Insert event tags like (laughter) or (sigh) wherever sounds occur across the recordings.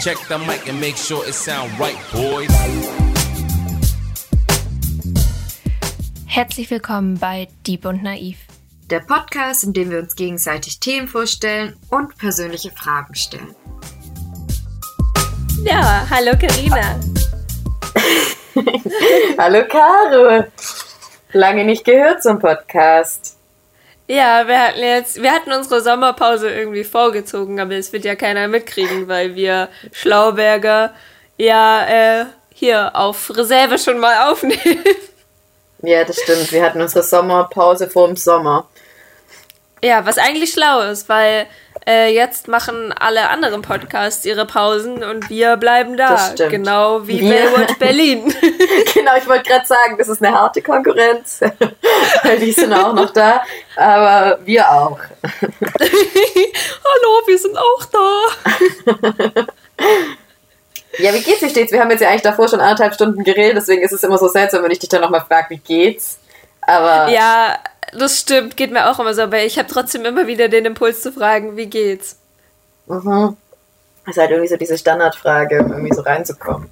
Check the mic and make sure it sound right, boys. Herzlich willkommen bei Dieb und Naiv. Der Podcast, in dem wir uns gegenseitig Themen vorstellen und persönliche Fragen stellen. Ja, hallo Karina. (laughs) hallo Caro. Lange nicht gehört zum Podcast. Ja, wir hatten jetzt, wir hatten unsere Sommerpause irgendwie vorgezogen, aber es wird ja keiner mitkriegen, weil wir Schlauberger ja äh, hier auf Reserve schon mal aufnehmen. Ja, das stimmt. Wir hatten unsere Sommerpause vor dem Sommer. Ja, was eigentlich schlau ist, weil äh, jetzt machen alle anderen Podcasts ihre Pausen und wir bleiben da. Genau wie wir. Baywatch (laughs) Berlin. (laughs) genau, ich wollte gerade sagen, das ist eine harte Konkurrenz. (laughs) weil die sind auch noch da, aber wir auch. Hallo, wir sind auch da. ja, wie geht's? Wie steht's? Wir haben jetzt ja eigentlich davor schon anderthalb Stunden geredet, deswegen ist es immer so seltsam, wenn ich dich dann nochmal frage, wie geht's? Aber. Ja, das stimmt, geht mir auch immer so, aber ich habe trotzdem immer wieder den Impuls zu fragen, wie geht's? Mhm. Das ist halt irgendwie so diese Standardfrage, um irgendwie so reinzukommen.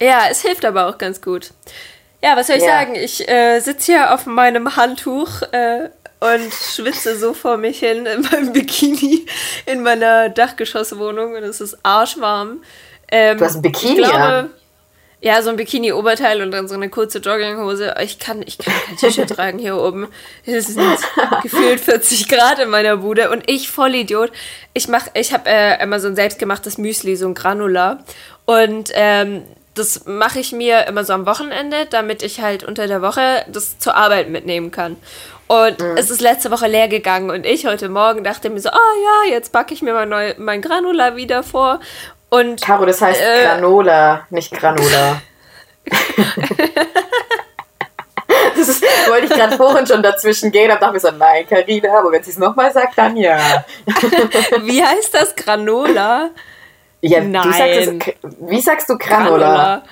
Ja, es hilft aber auch ganz gut. Ja, was soll ich ja. sagen? Ich äh, sitze hier auf meinem Handtuch äh, und schwitze so vor mich hin in meinem (laughs) Bikini in meiner Dachgeschosswohnung und es ist arschwarm. Ähm, du hast ein Bikini glaube, an? Ja, so ein Bikini-Oberteil und dann so eine kurze Jogginghose. Ich kann, ich kann kein T-Shirt (laughs) tragen hier oben. Es sind (laughs) gefühlt 40 Grad in meiner Bude und ich Vollidiot. Ich mach, ich habe äh, immer so ein selbstgemachtes Müsli, so ein Granular und ähm, das mache ich mir immer so am Wochenende, damit ich halt unter der Woche das zur Arbeit mitnehmen kann. Und mhm. es ist letzte Woche leer gegangen und ich heute Morgen dachte mir so, ah oh, ja, jetzt backe ich mir mein, neu, mein Granular wieder vor und, Caro, das heißt äh, Granola, nicht Granola. (laughs) das ist, wollte ich gerade vorhin schon dazwischen gehen, aber dachte mir so, nein, Carina, aber wenn sie es nochmal sagt, dann ja. (laughs) Wie heißt das Granola? Ja, nein. Du sagst es, wie sagst du Granola? Granola.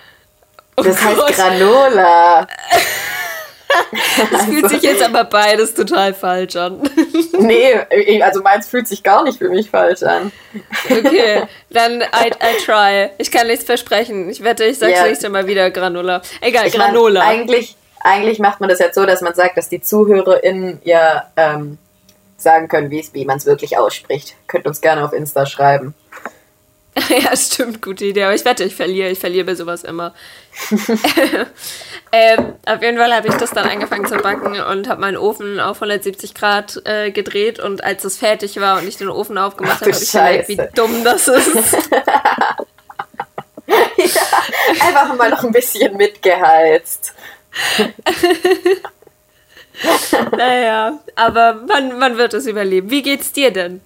Oh das Gott. heißt Granola. (laughs) (laughs) Das also. fühlt sich jetzt aber beides total falsch an. (laughs) Nee, also meins fühlt sich gar nicht für mich falsch an. Okay, (laughs) dann I, I try. Ich kann nichts versprechen. Ich wette, ich sag's yeah. nächstes Mal wieder Granola. Egal, ich Granola. Mein, eigentlich, eigentlich macht man das jetzt so, dass man sagt, dass die ZuhörerInnen ja ähm, sagen können, wie man es wirklich ausspricht. Könnt uns gerne auf Insta schreiben. ja, stimmt, gute Idee. Aber ich wette, ich verliere. Ich verliere bei sowas immer. (laughs) ähm, auf jeden Fall habe ich das dann angefangen zu backen und habe meinen Ofen auf 170 Grad äh, gedreht. Und als es fertig war und ich den Ofen aufgemacht habe, habe ich gemerkt, wie dumm das ist. (laughs) (laughs) ja, einfach mal noch ein bisschen mitgeheizt. naja, aber man, man wird es überleben. Wie geht's dir denn?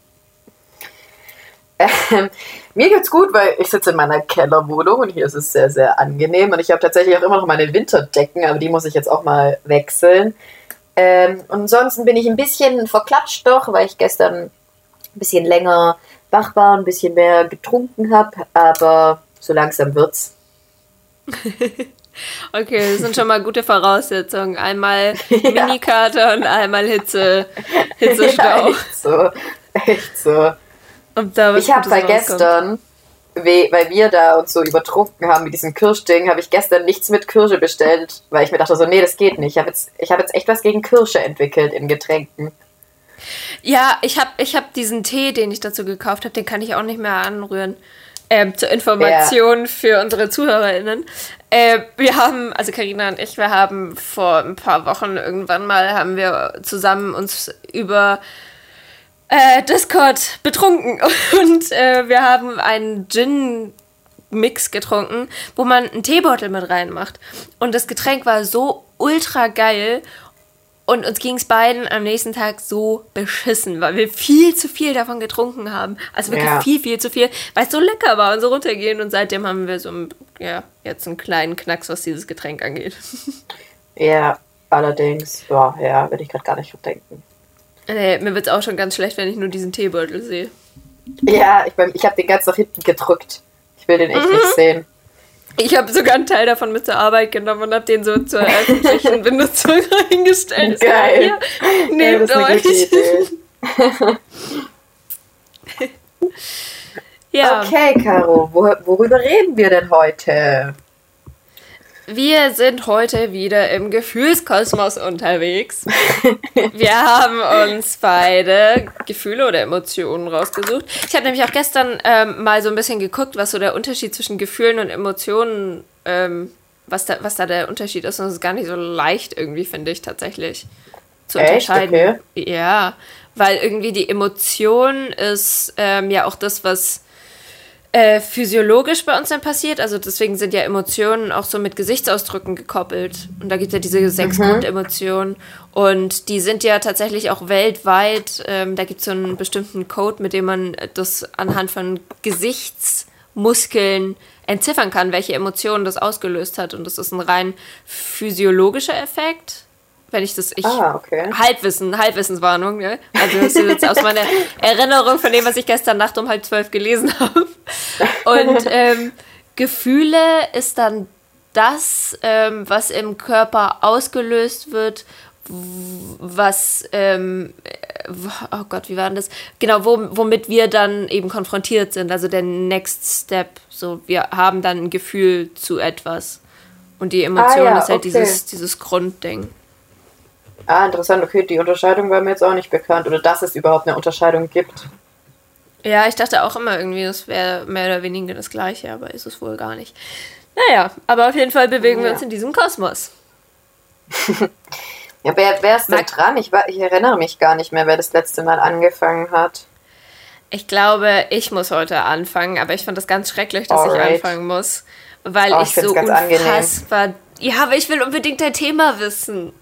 Ähm, mir geht's gut, weil ich sitze in meiner Kellerwohnung und hier ist es sehr, sehr angenehm. Und ich habe tatsächlich auch immer noch meine Winterdecken, aber die muss ich jetzt auch mal wechseln. Ähm, und ansonsten bin ich ein bisschen verklatscht doch, weil ich gestern ein bisschen länger wach war, ein bisschen mehr getrunken habe, aber so langsam wird's. (laughs) okay, das sind schon mal gute Voraussetzungen. Einmal (laughs) ja. Minikater und einmal Hitze, (laughs) Hitzestau. Ja, echt so, echt so ich habe bei gestern, weil wir da uns so übertrunken haben mit diesem Kirschding, habe ich gestern nichts mit Kirsche bestellt, weil ich mir dachte so, nee, das geht nicht. Ich habe jetzt, hab jetzt echt was gegen Kirsche entwickelt in Getränken. Ja, ich habe ich hab diesen Tee, den ich dazu gekauft habe, den kann ich auch nicht mehr anrühren. Ähm, zur Information ja. für unsere ZuhörerInnen. Äh, wir haben, also Karina und ich, wir haben vor ein paar Wochen irgendwann mal, haben wir zusammen uns über äh, Discord betrunken (laughs) und äh, wir haben einen Gin Mix getrunken, wo man einen Teebeutel mit reinmacht. Und das Getränk war so ultra geil und uns ging es beiden am nächsten Tag so beschissen, weil wir viel zu viel davon getrunken haben. Also wirklich ja. viel, viel zu viel, weil es so lecker war und so runtergehen. Und seitdem haben wir so ja, jetzt einen kleinen Knacks, was dieses Getränk angeht. (laughs) Ja, allerdings, ja, ja, würde ich gerade gar nicht denken. Nee, mir wird es auch schon ganz schlecht, wenn ich nur diesen Teebeutel sehe. Ja, ich, ich habe den ganz nach hinten gedrückt. Ich will den echt mhm. nicht sehen. Ich habe sogar einen Teil davon mit zur Arbeit genommen und habe den so zur öffentlichen (laughs) Benutzung reingestellt. Geil. Hier, nehmt ja, euch. (laughs) Ja. Okay, Caro, wo, worüber reden wir denn heute? Wir sind heute wieder im Gefühlskosmos unterwegs. Wir haben uns beide Gefühle oder Emotionen rausgesucht. Ich habe nämlich auch gestern ähm, mal so ein bisschen geguckt, was so der Unterschied zwischen Gefühlen und Emotionen, ähm, was, da, was da der Unterschied ist. Und es ist gar nicht so leicht irgendwie, finde ich tatsächlich zu Echt? unterscheiden. Okay. Ja, weil irgendwie die Emotion ist ähm, ja auch das, was äh, physiologisch bei uns dann passiert. Also deswegen sind ja Emotionen auch so mit Gesichtsausdrücken gekoppelt. Und da gibt es ja diese sechs mhm. Grundemotionen. Und die sind ja tatsächlich auch weltweit. Ähm, da gibt es so einen bestimmten Code, mit dem man das anhand von Gesichtsmuskeln entziffern kann, welche Emotionen das ausgelöst hat. Und das ist ein rein physiologischer Effekt wenn ich das ich ah, okay. Halbwissen, Halbwissenswarnung, ne? Also das ist jetzt aus meiner (laughs) Erinnerung von dem, was ich gestern Nacht um halb zwölf gelesen habe. Und ähm, Gefühle ist dann das, ähm, was im Körper ausgelöst wird, was, ähm, oh Gott, wie war denn das? Genau, womit wir dann eben konfrontiert sind. Also der Next Step. So, wir haben dann ein Gefühl zu etwas. Und die Emotion ah, ja, ist halt okay. dieses, dieses Grundding. Ah, interessant. Okay, die Unterscheidung war mir jetzt auch nicht bekannt. Oder dass es überhaupt eine Unterscheidung gibt. Ja, ich dachte auch immer irgendwie, das wäre mehr oder weniger das Gleiche, aber ist es wohl gar nicht. Naja, aber auf jeden Fall bewegen ja. wir uns in diesem Kosmos. (laughs) ja, wer, wer ist denn dran? Ich, war, ich erinnere mich gar nicht mehr, wer das letzte Mal angefangen hat. Ich glaube, ich muss heute anfangen, aber ich fand das ganz schrecklich, dass Alright. ich anfangen muss, weil oh, ich, ich so unfassbar. Angenehm. Ja, aber ich will unbedingt dein Thema wissen.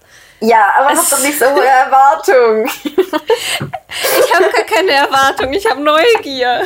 Ja, aber hab doch nicht so hohe (laughs) Erwartungen. ich habe gar keine Erwartung, ich habe Neugier.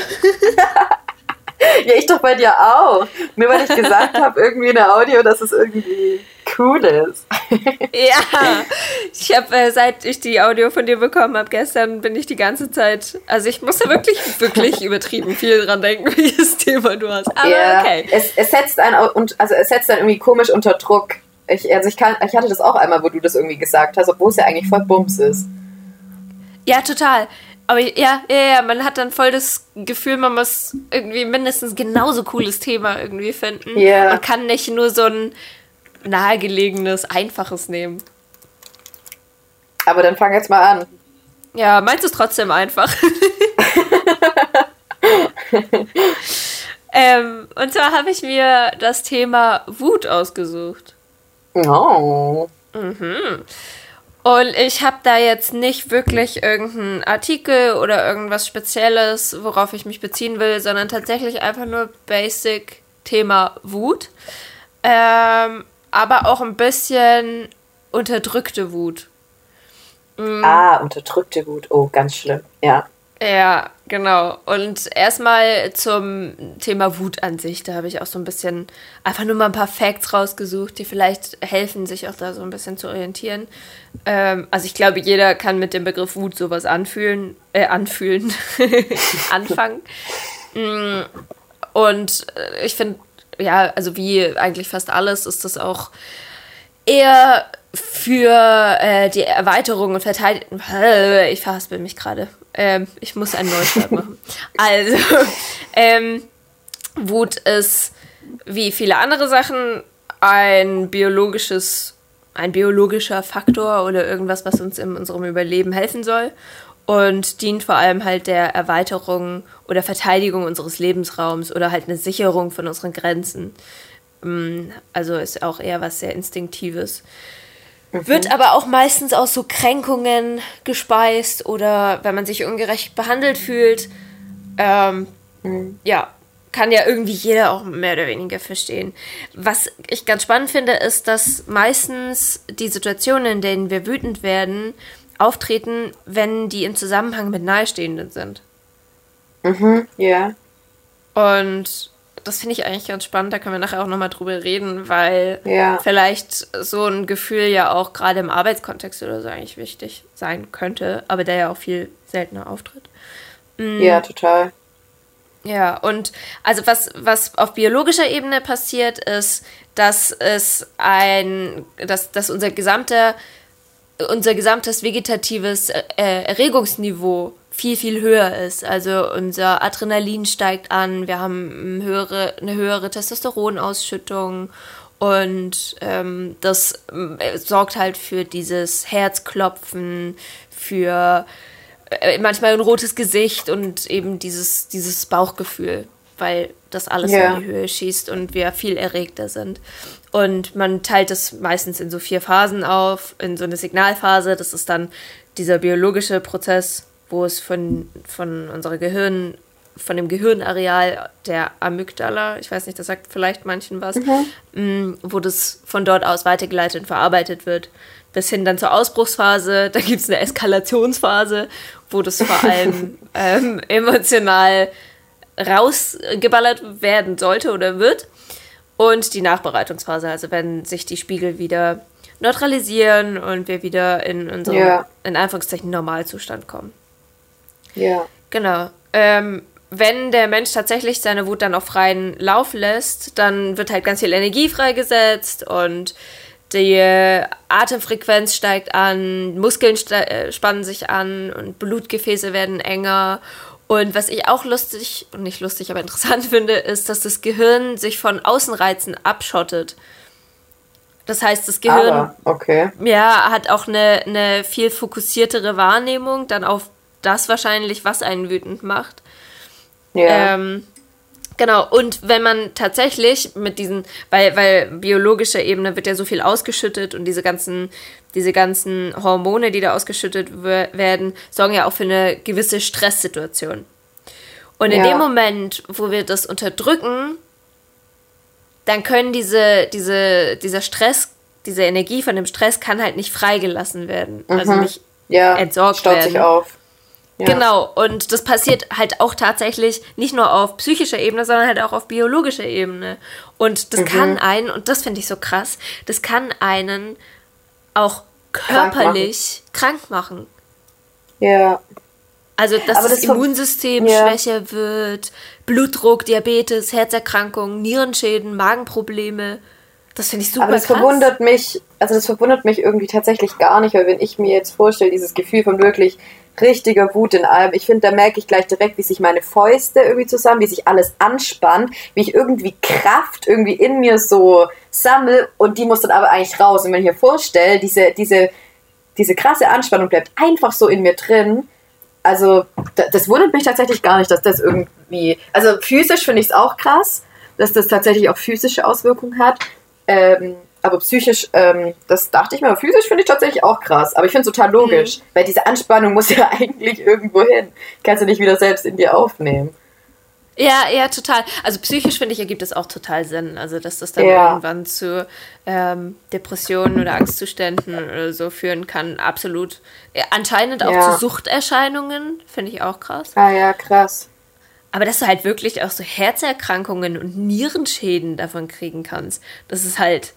(laughs) ja, ich doch bei dir auch. Nur weil ich gesagt habe, irgendwie in der Audio, dass es irgendwie cool ist. (laughs) ja, ich habe, äh, seit ich die Audio von dir bekommen habe, gestern bin ich die ganze Zeit, also ich musste wirklich, wirklich übertrieben viel dran denken, welches Thema du hast. Aber ja, okay. Es, es setzt einen, also es setzt dann irgendwie komisch unter Druck. Ich, also ich, kann, ich hatte das auch einmal, wo du das irgendwie gesagt hast, obwohl es ja eigentlich voll Bums ist. Ja, total. Aber ja, ja, ja, man hat dann voll das Gefühl, man muss irgendwie mindestens genauso cooles Thema irgendwie finden. Yeah. Man kann nicht nur so ein nahegelegenes, einfaches nehmen. Aber dann fang jetzt mal an. Ja, meinst du es trotzdem einfach? (laughs) (laughs) ähm, und zwar habe ich mir das Thema Wut ausgesucht. Oh. Mhm. Und ich habe da jetzt nicht wirklich irgendeinen Artikel oder irgendwas Spezielles, worauf ich mich beziehen will, sondern tatsächlich einfach nur Basic Thema Wut. Ähm, aber auch ein bisschen unterdrückte Wut. Mhm. Ah, unterdrückte Wut. Oh, ganz schlimm. Ja. Ja, genau. Und erstmal zum Thema Wut an sich. Da habe ich auch so ein bisschen einfach nur mal ein paar Facts rausgesucht, die vielleicht helfen, sich auch da so ein bisschen zu orientieren. Ähm, also ich glaube, jeder kann mit dem Begriff Wut sowas anfühlen, äh, anfühlen, (laughs) anfangen. Mm, und äh, ich finde, ja, also wie eigentlich fast alles ist das auch eher für äh, die Erweiterung und Verteidigung. (laughs) Ich verhaspel mich gerade. Ähm, ich muss einen Neustart (laughs) machen. Also, (laughs) ähm, Wut ist wie viele andere Sachen ein biologisches, ein biologischer Faktor oder irgendwas, was uns in unserem Überleben helfen soll und dient vor allem halt der Erweiterung oder Verteidigung unseres Lebensraums oder halt eine Sicherung von unseren Grenzen. Mm, also ist auch eher was sehr Instinktives. Mhm. Wird aber auch meistens aus so Kränkungen gespeist oder wenn man sich ungerecht behandelt fühlt. Ähm, mhm. Ja, kann ja irgendwie jeder auch mehr oder weniger verstehen. Was ich ganz spannend finde, ist, dass meistens die Situationen, in denen wir wütend werden, auftreten, wenn die im Zusammenhang mit Nahestehenden sind. Mhm, ja. Und das finde ich eigentlich ganz spannend, da können wir nachher auch nochmal drüber reden, weil ja. vielleicht so ein Gefühl ja auch gerade im Arbeitskontext oder so eigentlich wichtig sein könnte, aber der ja auch viel seltener auftritt. Mhm. Ja, total. Ja, und also was, was auf biologischer Ebene passiert, ist, dass es ein, dass, dass unser gesamter unser gesamtes vegetatives äh, Erregungsniveau viel, viel höher ist. Also unser Adrenalin steigt an, wir haben eine höhere, eine höhere Testosteronausschüttung und ähm, das äh, sorgt halt für dieses Herzklopfen, für äh, manchmal ein rotes Gesicht und eben dieses, dieses Bauchgefühl, weil das alles ja. in die Höhe schießt und wir viel erregter sind. Und man teilt das meistens in so vier Phasen auf, in so eine Signalphase, das ist dann dieser biologische Prozess, wo es von, von unserer Gehirn, von dem Gehirnareal der Amygdala, ich weiß nicht, das sagt vielleicht manchen was, mhm. Mm, wo das von dort aus weitergeleitet und verarbeitet wird, bis hin dann zur Ausbruchsphase. (laughs) Da gibt es eine Eskalationsphase, wo das vor allem (laughs) ähm, emotional rausgeballert werden sollte oder wird. Und die Nachbereitungsphase, also wenn sich die Spiegel wieder neutralisieren und wir wieder in unseren, ja. in Anführungszeichen, Normalzustand kommen. Ja. Genau. Ähm, wenn der Mensch tatsächlich seine Wut dann auf freien Lauf lässt, dann wird halt ganz viel Energie freigesetzt und die Atemfrequenz steigt an, Muskeln äh, spannen sich an und Blutgefäße werden enger. Und was ich auch lustig, und nicht lustig, aber interessant (laughs) finde, ist, dass das Gehirn sich von Außenreizen abschottet. Das heißt, das Gehirn aber, okay. ja, hat auch eine, eine viel fokussiertere Wahrnehmung dann auf das wahrscheinlich, was einen wütend macht. Ja. Ähm, genau, und wenn man tatsächlich mit diesen, weil, weil biologischer Ebene wird ja so viel ausgeschüttet und diese ganzen, diese ganzen Hormone, die da ausgeschüttet werden, sorgen ja auch für eine gewisse Stresssituation. Und in ja. dem Moment, wo wir das unterdrücken, dann können diese, diese, dieser Stress, diese Energie von dem Stress kann halt nicht freigelassen werden. Also mhm. Also nicht ja, entsorgt staut werden. Sich auf. Ja. Genau, und das passiert halt auch tatsächlich nicht nur auf psychischer Ebene, sondern halt auch auf biologischer Ebene. Und das mhm. kann einen, und das finde ich so krass, das kann einen auch körperlich krank machen. Krank machen. Ja. Also, dass das, das Immunsystem ja. schwächer wird, Blutdruck, Diabetes, Herzerkrankungen, Nierenschäden, Magenprobleme. Das finde ich super Aber das krass. verwundert mich, also das verwundert mich irgendwie tatsächlich gar nicht, weil wenn ich mir jetzt vorstelle, dieses Gefühl von wirklich richtiger Wut in allem. Ich finde, da merke ich gleich direkt, wie sich meine Fäuste irgendwie zusammen, wie sich alles anspannt, wie ich irgendwie Kraft irgendwie in mir so sammle und die muss dann aber eigentlich raus. Und wenn ich mir vorstelle, diese, diese, diese krasse Anspannung bleibt einfach so in mir drin. Also, das wundert mich tatsächlich gar nicht, dass das irgendwie. Also, physisch finde ich es auch krass, dass das tatsächlich auch physische Auswirkungen hat. Ähm, aber psychisch, ähm, das dachte ich mir, physisch finde ich tatsächlich auch krass. Aber ich finde es total logisch, mhm. weil diese Anspannung muss ja (laughs) eigentlich irgendwo hin. Kannst du nicht wieder selbst in dir aufnehmen. Ja, ja, total. Also psychisch finde ich, ergibt es auch total Sinn. Also, dass das dann ja. irgendwann zu ähm, Depressionen oder Angstzuständen oder so führen kann, absolut. Ja, anscheinend auch ja. zu Suchterscheinungen, finde ich auch krass. Ah ja, krass. Aber dass du halt wirklich auch so Herzerkrankungen und Nierenschäden davon kriegen kannst, das ist halt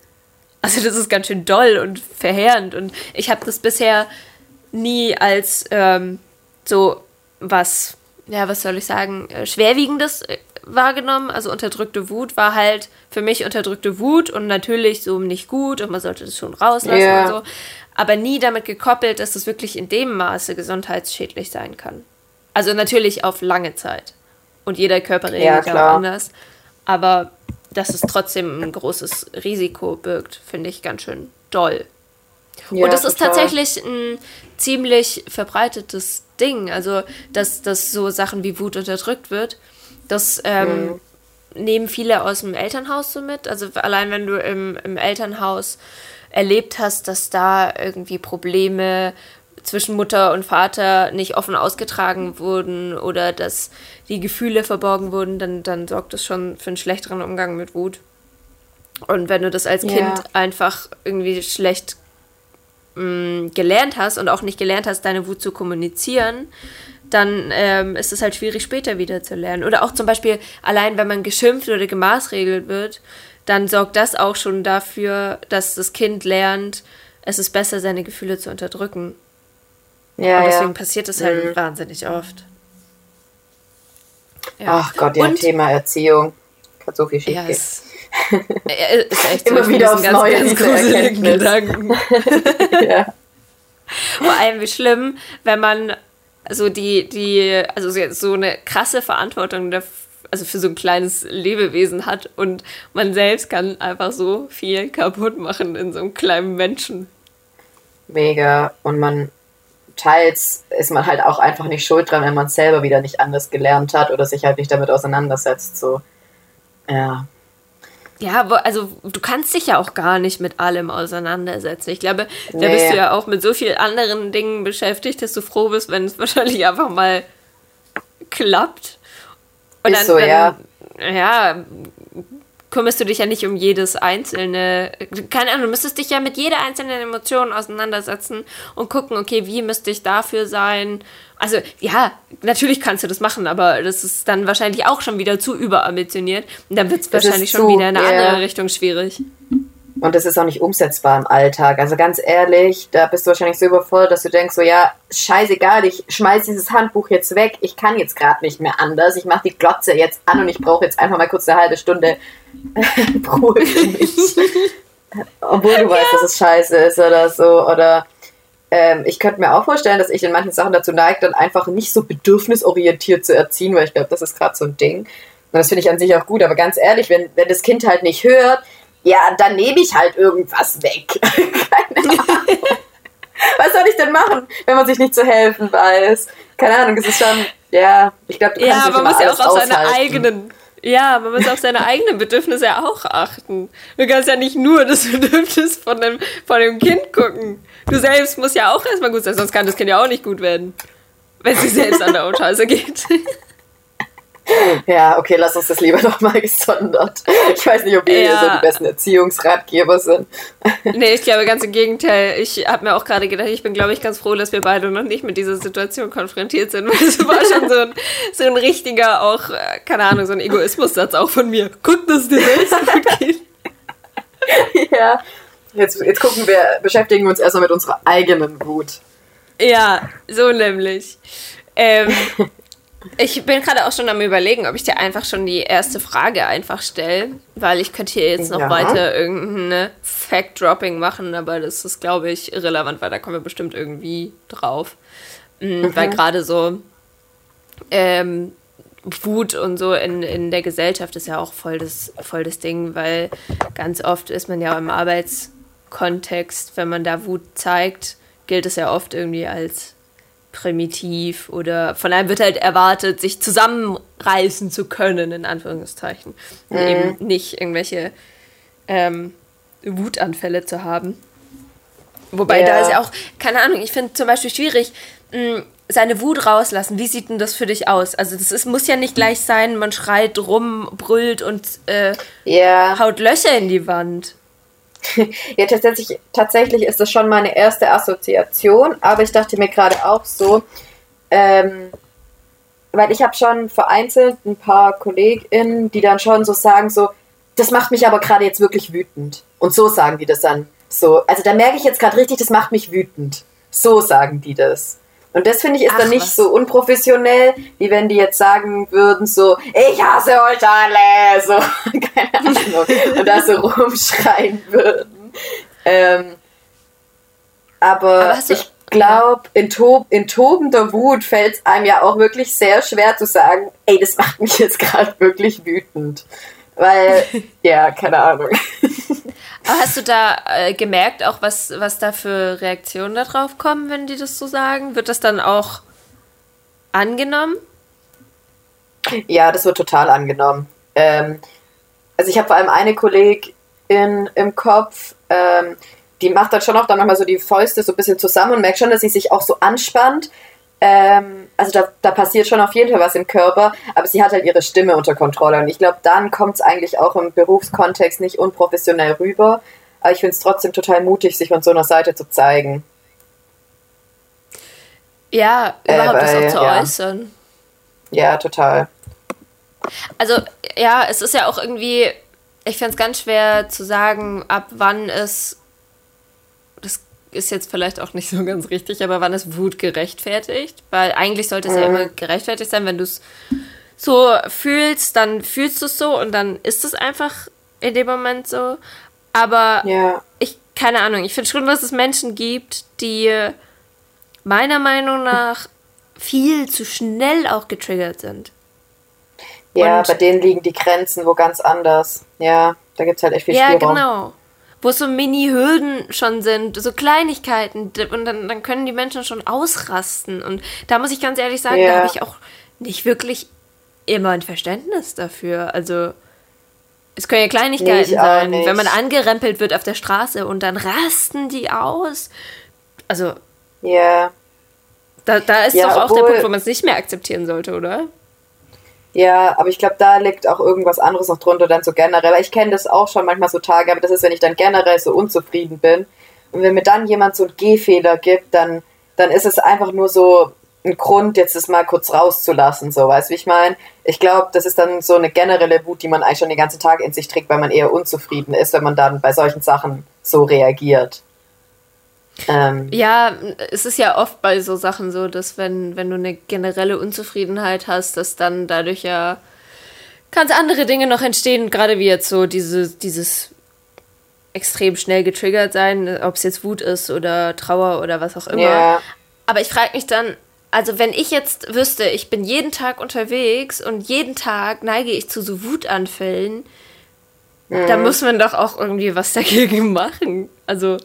also das ist ganz schön doll und verheerend. Und ich habe das bisher nie als ähm, so was, ja, was soll ich sagen, äh, schwerwiegendes äh, wahrgenommen. Also unterdrückte Wut war halt für mich unterdrückte Wut und natürlich so nicht gut und man sollte das schon rauslassen yeah. und so. Aber nie damit gekoppelt, dass das wirklich in dem Maße gesundheitsschädlich sein kann. Also natürlich auf lange Zeit. Und jeder Körper reagiert ja, auch anders. Aber dass es trotzdem ein großes Risiko birgt, finde ich ganz schön doll. Ja, und das total. ist tatsächlich ein ziemlich verbreitetes Ding, also dass, dass so Sachen wie Wut unterdrückt wird. Das ähm, mhm. nehmen viele aus dem Elternhaus so mit. Also allein wenn du im, im Elternhaus erlebt hast, dass da irgendwie Probleme zwischen Mutter und Vater nicht offen ausgetragen wurden oder dass die Gefühle verborgen wurden, dann, dann sorgt das schon für einen schlechteren Umgang mit Wut. Und wenn du das als ja. Kind einfach irgendwie schlecht mh, mm, gelernt hast und auch nicht gelernt hast, deine Wut zu kommunizieren, dann ähm, ist es halt schwierig später wieder zu lernen. Oder auch zum Beispiel allein, wenn man geschimpft oder gemaßregelt wird, dann sorgt das auch schon dafür, dass das Kind lernt, es ist besser, seine Gefühle zu unterdrücken. Ja, und deswegen ja. passiert es halt mhm. wahnsinnig oft. Ja. Ach Gott, ja, und, Thema Erziehung. Kann so viel schief ja. Ist, ist echt (laughs) Immer so wieder aufs ganz, Neue ganz gruseligen Gedanken. (laughs) ja. Vor allem wie schlimm, wenn man so die, die, also so eine krasse Verantwortung dafür also für so ein kleines Lebewesen hat und man selbst kann einfach so viel kaputt machen in so einem kleinen Menschen. Mega. Und man teils ist man halt auch einfach nicht schuld dran, wenn man es selber wieder nicht anders gelernt hat oder sich halt nicht damit auseinandersetzt. So, ja. Ja, also du kannst dich ja auch gar nicht mit allem auseinandersetzen. Ich glaube, da nee. bist du ja auch mit so vielen anderen Dingen beschäftigt, dass du froh bist, wenn es (laughs) wahrscheinlich einfach mal klappt. Und Ist dann, so, dann, ja. Ja, kümmerst du dich ja nicht um jedes einzelne, keine Ahnung, du müsstest dich ja mit jeder einzelnen Emotion auseinandersetzen und gucken, okay, wie müsste ich dafür sein? Also, ja, natürlich kannst du das machen, aber das ist dann wahrscheinlich auch schon wieder zu überambitioniert und dann wird es wahrscheinlich schon wieder in eine yeah. andere Richtung schwierig. Und das ist auch nicht umsetzbar im Alltag. Also ganz ehrlich, da bist du wahrscheinlich so überfordert, dass du denkst, so ja, scheißegal, ich schmeiß dieses Handbuch jetzt weg, ich kann jetzt gerade nicht mehr anders, ich mache die Glotze jetzt an und ich brauche jetzt einfach mal kurz eine halbe Stunde (laughs) Ruhe für mich. Obwohl du weißt, dass es scheiße ist oder so. Oder ähm, ich könnte mir auch vorstellen, dass ich in manchen Sachen dazu neige, dann einfach nicht so bedürfnisorientiert zu erziehen, weil ich glaube, das ist gerade so ein Ding. Und das finde ich an sich auch gut. Aber ganz ehrlich, wenn, wenn das Kind halt nicht hört, ja, dann nehme ich halt irgendwas weg. (laughs) Keine Ahnung. Was soll ich denn machen, wenn man sich nicht zu helfen weiß? Keine Ahnung, es ist schon, ja, ich glaube, du kannst Ja, man muss ja auch auf seine eigenen ja, man muss auf seine eigenen Bedürfnisse auch achten. Du kannst ja nicht nur das (laughs) Bedürfnis von dem, von dem Kind gucken. Du selbst musst ja auch erstmal gut sein, sonst kann das Kind ja auch nicht gut werden. Wenn es sich selbst an der Scheiße geht. (laughs) Ja, okay, lass uns das lieber (laughs) nochmal gesondert. Ich weiß nicht, ob wir ja. so die besten Erziehungsratgeber sind. (laughs) Nee, ich glaube ganz im Gegenteil. Ich habe mir auch gerade gedacht, ich bin, glaube ich, ganz froh, dass wir beide noch nicht mit dieser Situation konfrontiert sind, weil es war schon so ein, so ein richtiger, auch, äh, keine Ahnung, so ein Egoismussatz auch von mir. Guck, dass es dir selbst gut geht. (laughs) Ja, jetzt, jetzt gucken wir, beschäftigen wir uns erstmal mit unserer eigenen Wut. Ja, so nämlich. Ähm, ich bin gerade auch schon am überlegen, ob ich dir einfach schon die erste Frage einfach stelle, weil ich könnte hier jetzt noch ja. weiter irgendeine Fact-Dropping machen, aber das ist, glaube ich, irrelevant, weil da kommen wir bestimmt irgendwie drauf. Mhm. mhm. Weil gerade so ähm, Wut und so in, in der Gesellschaft ist ja auch voll das, voll das Ding, weil ganz oft ist man ja im Arbeitskontext, wenn man da Wut zeigt, gilt es ja oft irgendwie als primitiv oder von einem wird halt erwartet, sich zusammenreißen zu können, in Anführungszeichen. Mhm. Und eben nicht irgendwelche ähm, Wutanfälle zu haben. Wobei ja. da ist ja auch, keine Ahnung, ich finde zum Beispiel schwierig, mh, seine Wut rauslassen. Wie sieht denn das für dich aus? Also das ist, muss ja nicht gleich sein, man schreit rum, brüllt und äh, yeah. haut Löcher in die Wand (laughs) ja, tatsächlich, tatsächlich ist das schon meine erste Assoziation, aber ich dachte mir gerade auch so, ähm, weil ich habe schon vereinzelt ein paar KollegInnen, die dann schon so sagen, so, das macht mich aber gerade jetzt wirklich wütend. Und so sagen die das dann. So, also da merke ich jetzt gerade richtig, das macht mich wütend. So sagen die das. Und das finde ich ist Ach, dann nicht was? so unprofessionell, wie wenn die jetzt sagen würden, so, ich hasse euch alle, so, (laughs) keine Ahnung, und da so rumschreien würden. Ähm, aber, aber ich glaube, in, tob in tobender Wut fällt es einem ja auch wirklich sehr schwer zu sagen, ey, das macht mich jetzt (laughs) gerade wirklich wütend. Weil, (laughs) ja, keine Ahnung. Aber hast du da äh, gemerkt, auch was, was da für Reaktionen darauf kommen, wenn die das so sagen? Wird das dann auch angenommen? Ja, das wird total angenommen. Ähm, also ich habe vor allem eine Kollegin im Kopf, ähm, die macht dann schon auch dann manchmal so die Fäuste so ein bisschen zusammen und merkt schon, dass sie sich auch so anspannt. Ähm, also da, da passiert schon auf jeden Fall was im Körper, aber sie hat halt ihre Stimme unter Kontrolle. Und ich glaube, dann kommt es eigentlich auch im Berufskontext nicht unprofessionell rüber. Aber ich finde es trotzdem total mutig, sich von so einer Seite zu zeigen. Ja, überhaupt äh, weil, das auch zu ja. äußern. Ja, total. Also, ja, es ist ja auch irgendwie, ich finde es ganz schwer zu sagen, ab wann es ist jetzt vielleicht auch nicht so ganz richtig, aber wann ist Wut gerechtfertigt? Weil eigentlich sollte es mhm. ja immer gerechtfertigt sein, wenn du es so fühlst, dann fühlst du es so und dann ist es einfach in dem Moment so. Aber ja. ich, keine Ahnung, ich finde schon, dass es Menschen gibt, die meiner Meinung nach viel zu schnell auch getriggert sind. Ja, Und bei denen liegen die Grenzen wo ganz anders. Ja, da gibt es halt echt viel ja, Spielraum. Ja, genau. Wo so Mini-Hürden schon sind, so Kleinigkeiten. Und dann, dann können die Menschen schon ausrasten. Und da muss ich ganz ehrlich sagen, ja. da habe ich auch nicht wirklich immer ein Verständnis dafür. Also, es können ja Kleinigkeiten nee, sein. Wenn man angerempelt wird auf der Straße und dann rasten die aus. Also. Ja. Da, da ist ja, doch auch der Punkt, wo man es nicht mehr akzeptieren sollte, oder? Ja, aber ich glaube, da liegt auch irgendwas anderes noch drunter, dann so generell. Weil ich kenne das auch schon manchmal so Tage, aber das ist, wenn ich dann generell so unzufrieden bin. Und wenn mir dann jemand so einen Gehfehler gibt, dann, dann ist es einfach nur so ein Grund, jetzt das mal kurz rauszulassen, so, weißt du, wie ich meine? Ich glaube, das ist dann so eine generelle Wut, die man eigentlich schon den ganzen Tag in sich trägt, weil man eher unzufrieden ist, wenn man dann bei solchen Sachen so reagiert. Ähm, ja, es ist ja oft bei so Sachen so, dass wenn, wenn du eine generelle Unzufriedenheit hast, dass dann dadurch ja ganz andere Dinge noch entstehen, gerade wie jetzt so diese, dieses extrem schnell getriggert sein, ob es jetzt Wut ist oder Trauer oder was auch immer. Yeah. Aber ich frage mich dann, also wenn ich jetzt wüsste, ich bin jeden Tag unterwegs und jeden Tag neige ich zu so Wutanfällen, mhm. da muss man doch auch irgendwie was dagegen (laughs) machen. Also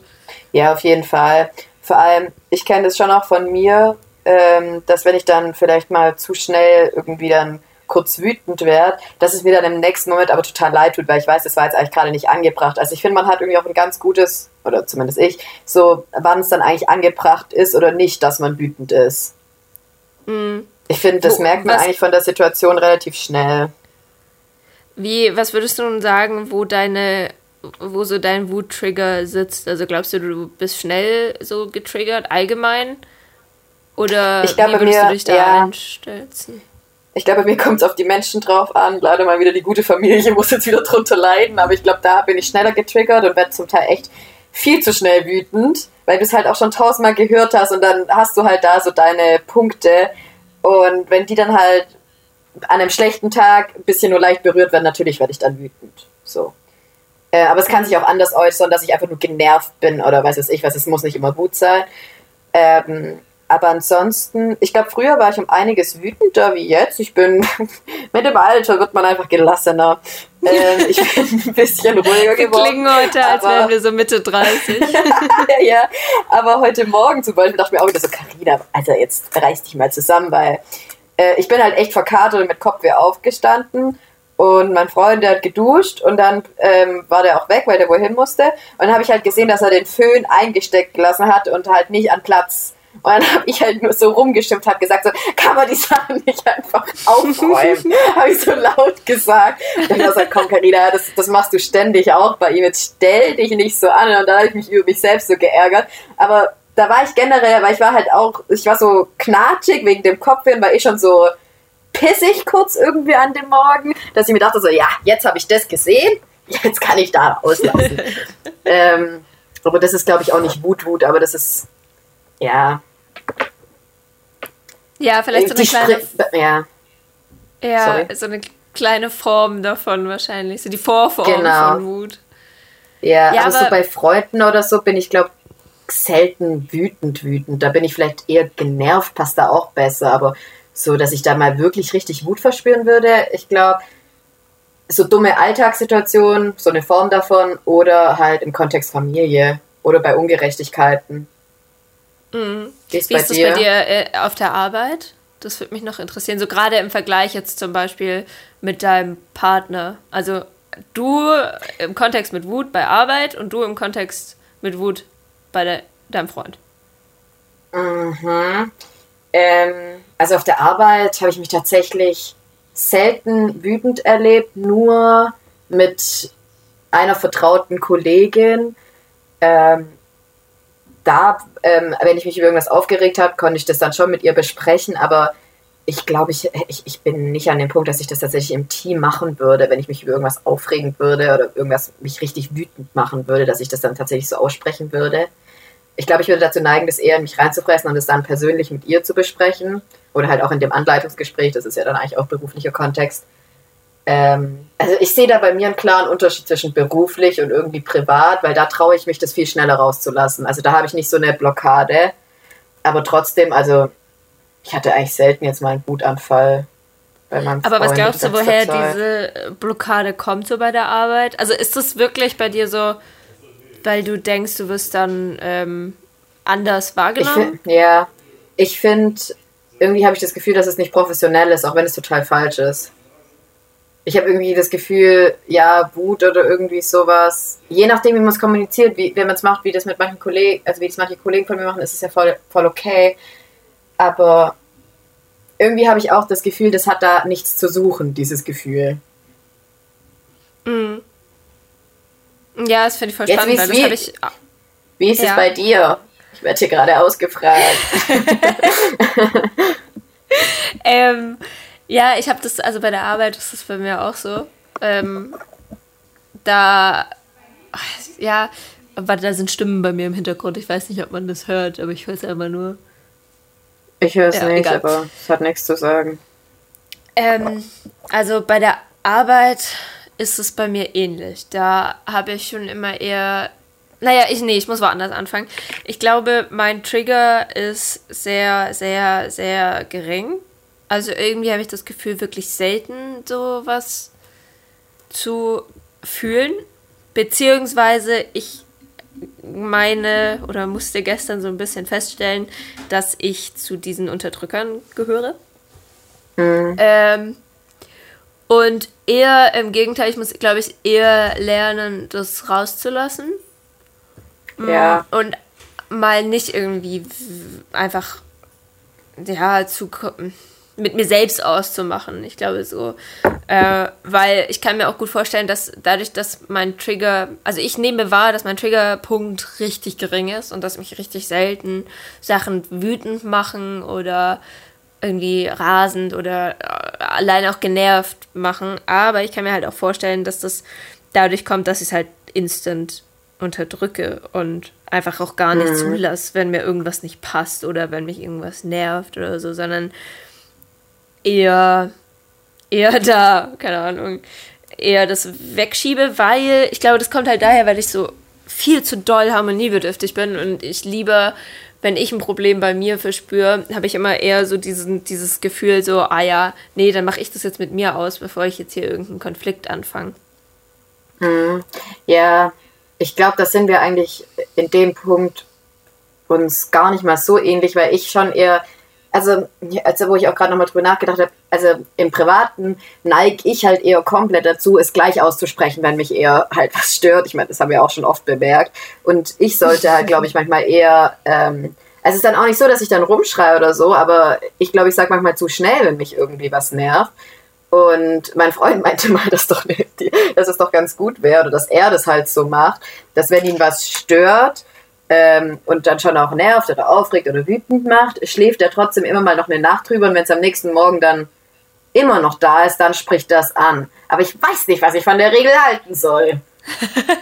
ja, auf jeden Fall. Vor allem, ich kenne das schon auch von mir, ähm, dass wenn ich dann vielleicht mal zu schnell irgendwie dann kurz wütend werde, dass es mir dann im nächsten Moment aber total leid tut, weil ich weiß, das war jetzt eigentlich gerade nicht angebracht. Also ich finde, man hat irgendwie auch ein ganz gutes, oder zumindest ich, so wann es dann eigentlich angebracht ist oder nicht, dass man wütend ist. Mhm. Ich finde, das wo, merkt man was, eigentlich von der Situation relativ schnell. Wie, was würdest du nun sagen, wo deine wo so dein Wuttrigger sitzt? Also glaubst du, du bist schnell so getriggert allgemein? Oder ich glaube, wie würdest mir, du dich da ja, einstellen? Ich glaube, mir kommt es auf die Menschen drauf an. Leider mal wieder die gute Familie (laughs) muss jetzt wieder drunter leiden, aber ich glaube, da bin ich schneller getriggert und werde zum Teil echt viel zu schnell wütend, weil du es halt auch schon tausendmal gehört hast und dann hast du halt da so deine Punkte und wenn die dann halt an einem schlechten Tag ein bisschen nur leicht berührt werden, natürlich werde ich dann wütend. So. Äh, aber es kann sich auch anders äußern, dass ich einfach nur genervt bin oder weiß es ich was. Es muss nicht immer gut sein. Ähm, aber ansonsten, ich glaube, früher war ich um einiges wütender wie jetzt. Ich bin, (laughs) mit dem Alter wird man einfach gelassener. Ähm, ich (laughs) bin ein bisschen ruhiger geworden. Wir klingen heute, als wären wir so Mitte 30. (laughs) ja, ja, aber heute Morgen zum Beispiel dachte ich mir auch wieder so, Karina, also jetzt reiß dich mal zusammen, weil äh, ich bin halt echt verkatert und mit Kopfweh aufgestanden und mein Freund, der hat geduscht und dann ähm, war der auch weg, weil der wohin musste. Und dann habe ich halt gesehen, dass er den Föhn eingesteckt gelassen hat und halt nicht an Platz. Und dann habe ich halt nur so rumgestimmt, habe gesagt, so, kann man die Sachen nicht einfach aufräumen? (laughs) habe ich so laut gesagt. Und dann habe ich gesagt, komm Carina, das, das machst du ständig auch bei ihm, jetzt stell dich nicht so an. Und dann habe ich mich über mich selbst so geärgert. Aber da war ich generell, weil ich war halt auch, ich war so knatschig wegen dem Kopfweh und war ich schon so pissig kurz irgendwie an dem Morgen, dass ich mir dachte so, ja, jetzt habe ich das gesehen, jetzt kann ich da auslassen. (laughs) ähm, aber das ist, glaube ich, auch nicht Wut, Wut, aber das ist, ja. Ja, vielleicht so eine kleine... Spr ja. Ja, Sorry. so eine kleine Form davon wahrscheinlich, so die Vorform genau. von Wut. Ja, ja aber so bei Freunden oder so bin ich, glaube selten wütend, wütend. Da bin ich vielleicht eher genervt, passt da auch besser, aber so dass ich da mal wirklich richtig Wut verspüren würde. Ich glaube, so dumme Alltagssituationen, so eine Form davon, oder halt im Kontext Familie oder bei Ungerechtigkeiten. Mhm. Wie ist das bei dir äh, auf der Arbeit? Das würde mich noch interessieren. So gerade im Vergleich jetzt zum Beispiel mit deinem Partner. Also du im Kontext mit Wut bei Arbeit und du im Kontext mit Wut bei de deinem Freund. Mhm. Ähm, also auf der Arbeit habe ich mich tatsächlich selten wütend erlebt, nur mit einer vertrauten Kollegin. Ähm, da, ähm, wenn ich mich über irgendwas aufgeregt habe, konnte ich das dann schon mit ihr besprechen, aber ich glaube, ich, ich, ich bin nicht an dem Punkt, dass ich das tatsächlich im Team machen würde, wenn ich mich über irgendwas aufregen würde oder irgendwas mich richtig wütend machen würde, dass ich das dann tatsächlich so aussprechen würde ich glaube, ich würde dazu neigen, das eher in mich reinzufressen und es dann persönlich mit ihr zu besprechen. Oder halt auch in dem Anleitungsgespräch, das ist ja dann eigentlich auch beruflicher Kontext. Ähm, also ich sehe da bei mir einen klaren Unterschied zwischen beruflich und irgendwie privat, weil da traue ich mich, das viel schneller rauszulassen. Also da habe ich nicht so eine Blockade. aber trotzdem, also ich hatte eigentlich selten jetzt mal einen Wutanfall. Bei meinem Aber was Freund glaubst du, woher Zeit. diese Blockade kommt so bei der Arbeit? Also ist das wirklich bei dir so, weil du denkst, du wirst dann ähm, anders Ich wahrgenommen? find, ja, ich finde, irgendwie habe ich das Gefühl, dass es nicht professionell ist, auch wenn es total falsch ist. Ich habe irgendwie das Gefühl, ja, Wut oder irgendwie sowas, je nachdem, wie man es kommuniziert, wie, wenn man es macht, wie das mit manchen Kollegen, also wie das manche Kollegen von mir machen, ist es ja voll, voll okay. Aber irgendwie habe ich auch das Gefühl, das hat da nichts zu suchen, dieses Gefühl. Ja, das finde ich voll Jetzt spannend, weil das ich. Wie ist Ja. es bei dir? Ich werde hier gerade ausgefragt. (laughs) (laughs) Ähm, ja, ich habe das, also bei der Arbeit ist das bei mir auch so. Ähm, da, ja, aber da sind Stimmen bei mir im Hintergrund. Ich weiß nicht, ob man das hört, aber ich höre es einfach nur. Ich höre es Ja, nicht, egal. aber es hat nichts zu sagen. Ähm, also bei der Arbeit ist es bei mir ähnlich. Da habe ich schon immer eher. Naja, ich, nee, ich muss woanders anfangen. Ich glaube, mein Trigger ist sehr, sehr, sehr gering. Also irgendwie habe ich das Gefühl, wirklich selten sowas zu fühlen. Beziehungsweise ich meine oder musste gestern so ein bisschen feststellen, dass ich zu diesen Unterdrückern gehöre. Ähm, und eher im Gegenteil, ich muss, glaube ich, eher lernen, das rauszulassen. Ja. Und mal nicht irgendwie einfach, ja, zu mit mir selbst auszumachen. Ich glaube so. Äh, weil ich kann mir auch gut vorstellen, dass dadurch, dass mein Trigger, also ich nehme wahr, dass mein Triggerpunkt richtig gering ist und dass mich richtig selten Sachen wütend machen oder irgendwie rasend oder äh, allein auch genervt machen. Aber ich kann mir halt auch vorstellen, dass das dadurch kommt, dass ich es halt instant unterdrücke und einfach auch gar nicht zulasse, wenn mir irgendwas nicht passt oder wenn mich irgendwas nervt oder so, sondern eher, eher (laughs) da, keine Ahnung, eher das wegschiebe, weil ich glaube, das kommt halt daher, weil ich so viel zu doll harmoniebedürftig bin und ich lieber, wenn ich ein Problem bei mir verspüre, habe ich immer eher so diesen, dieses Gefühl so, ah ja, nee, dann mache ich das jetzt mit mir aus, bevor ich jetzt hier irgendeinen Konflikt anfange. Ja, ich glaube, da sind wir eigentlich in dem Punkt uns gar nicht mal so ähnlich, weil ich schon eher, also, also wo ich auch gerade nochmal drüber nachgedacht habe, also im Privaten neige ich halt eher komplett dazu, es gleich auszusprechen, wenn mich eher halt was stört. Ich meine, das haben wir auch schon oft bemerkt. Und ich sollte halt, glaube ich, manchmal eher, ähm, es ist dann auch nicht so, dass ich dann rumschreie oder so, aber ich glaube, ich sage manchmal zu schnell, wenn mich irgendwie was nervt. Und mein Freund (laughs) meinte mal, dass, doch, dass es doch ganz gut wäre, oder dass er das halt so macht, dass wenn ihn was stört ähm, und dann schon auch nervt oder aufregt oder wütend macht, schläft er trotzdem immer mal noch eine Nacht drüber und wenn es am nächsten Morgen dann immer noch da ist, dann spricht das an. Aber ich weiß nicht, was ich von der Regel halten soll. (laughs)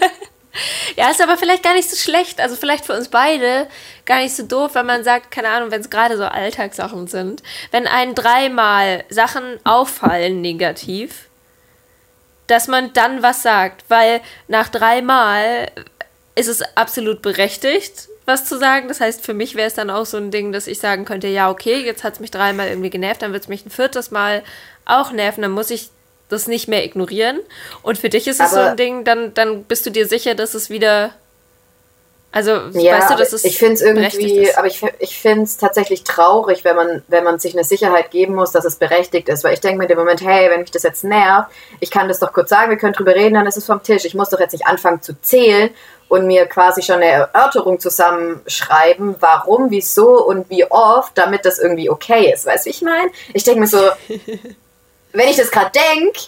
Ja, ist aber vielleicht gar nicht so schlecht. Also vielleicht für uns beide gar nicht so doof, wenn man sagt, keine Ahnung, wenn es gerade so Alltagssachen sind. Wenn einen dreimal Sachen auffallen negativ, dass man dann was sagt. Weil nach dreimal ist es absolut berechtigt, was zu sagen. Das heißt, für mich wäre es dann auch so ein Ding, dass ich sagen könnte, ja, okay, jetzt hat es mich dreimal irgendwie genervt, dann wird es mich ein viertes Mal auch nerven, dann muss ich das nicht mehr ignorieren. Und für dich ist es so Aber- ein Ding, dann, dann bist du dir sicher, dass es wieder. Also, Ja, weißt du, dass es. ich finde es irgendwie, ist. aber ich, ich finde es tatsächlich traurig, wenn man, wenn man sich eine Sicherheit geben muss, dass es berechtigt ist. Weil ich denke mir dem Moment, hey, wenn mich das jetzt nervt, ich kann das doch kurz sagen, wir können drüber reden, dann ist es vom Tisch. Ich muss doch jetzt nicht anfangen zu zählen und mir quasi schon eine Erörterung zusammenschreiben, warum, wieso und wie oft, damit das irgendwie okay ist. Weißt du, wie ich meine? Ich denke mir so, (laughs) wenn ich das gerade denke,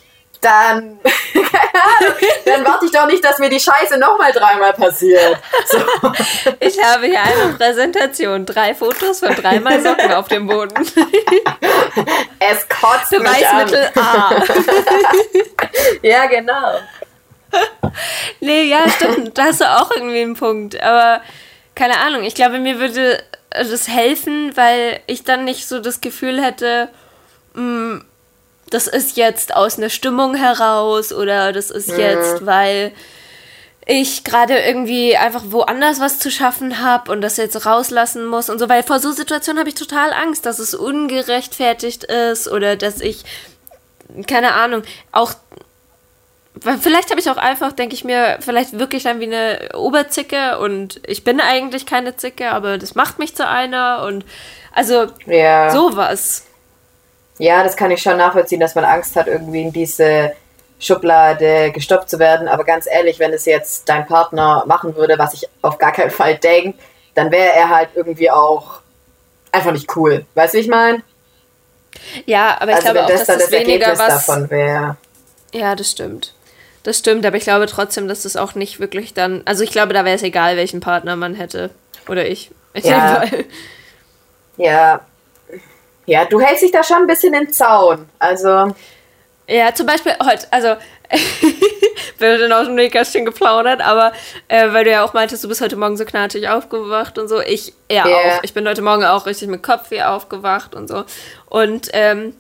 dann, Ahnung, (laughs) dann warte ich doch nicht, dass mir die Scheiße nochmal dreimal passiert. So. Ich habe hier eine Präsentation. Drei Fotos von dreimal Socken auf dem Boden. Es kotzt mich Beweismittel an. A. (laughs) Ja, genau. Nee, ja, stimmt. Da hast du auch irgendwie einen Punkt. Aber keine Ahnung. Ich glaube, mir würde das helfen, weil ich dann nicht so das Gefühl hätte, mm, das ist jetzt aus einer Stimmung heraus oder das ist jetzt, weil ich gerade irgendwie einfach woanders was zu schaffen habe und das jetzt rauslassen muss und so, weil vor so Situationen habe ich total Angst, dass es ungerechtfertigt ist oder dass ich, keine Ahnung, auch, vielleicht habe ich auch einfach, denke ich mir, vielleicht wirklich dann wie eine Oberzicke und ich bin eigentlich keine Zicke, aber das macht mich zu einer und also ja. sowas. Ja, das kann ich schon nachvollziehen, dass man Angst hat, irgendwie in diese Schublade gestoppt zu werden. Aber ganz ehrlich, wenn es jetzt dein Partner machen würde, was ich auf gar keinen Fall denke, dann wäre er halt irgendwie auch einfach nicht cool. Weißt du, wie ich meine? Ja, aber ich also glaube auch, das dass das, weniger Ergebnis was davon wäre. Ja, das stimmt. Das stimmt, aber ich glaube trotzdem, dass das auch nicht wirklich dann. Also ich glaube, da wäre es egal, welchen Partner man hätte. Oder ich. Ja. Ja. Ja, du hältst dich da schon ein bisschen im Zaun. Also, Ja, zum Beispiel heute, also (laughs) wir haben aus dem Nähkästchen geplaudert, aber äh, weil du ja auch meintest, du bist heute Morgen so knatschig aufgewacht und so. Ich ja Ja. auch. Ich bin heute Morgen auch richtig mit Kopfweh aufgewacht und so. Und ähm,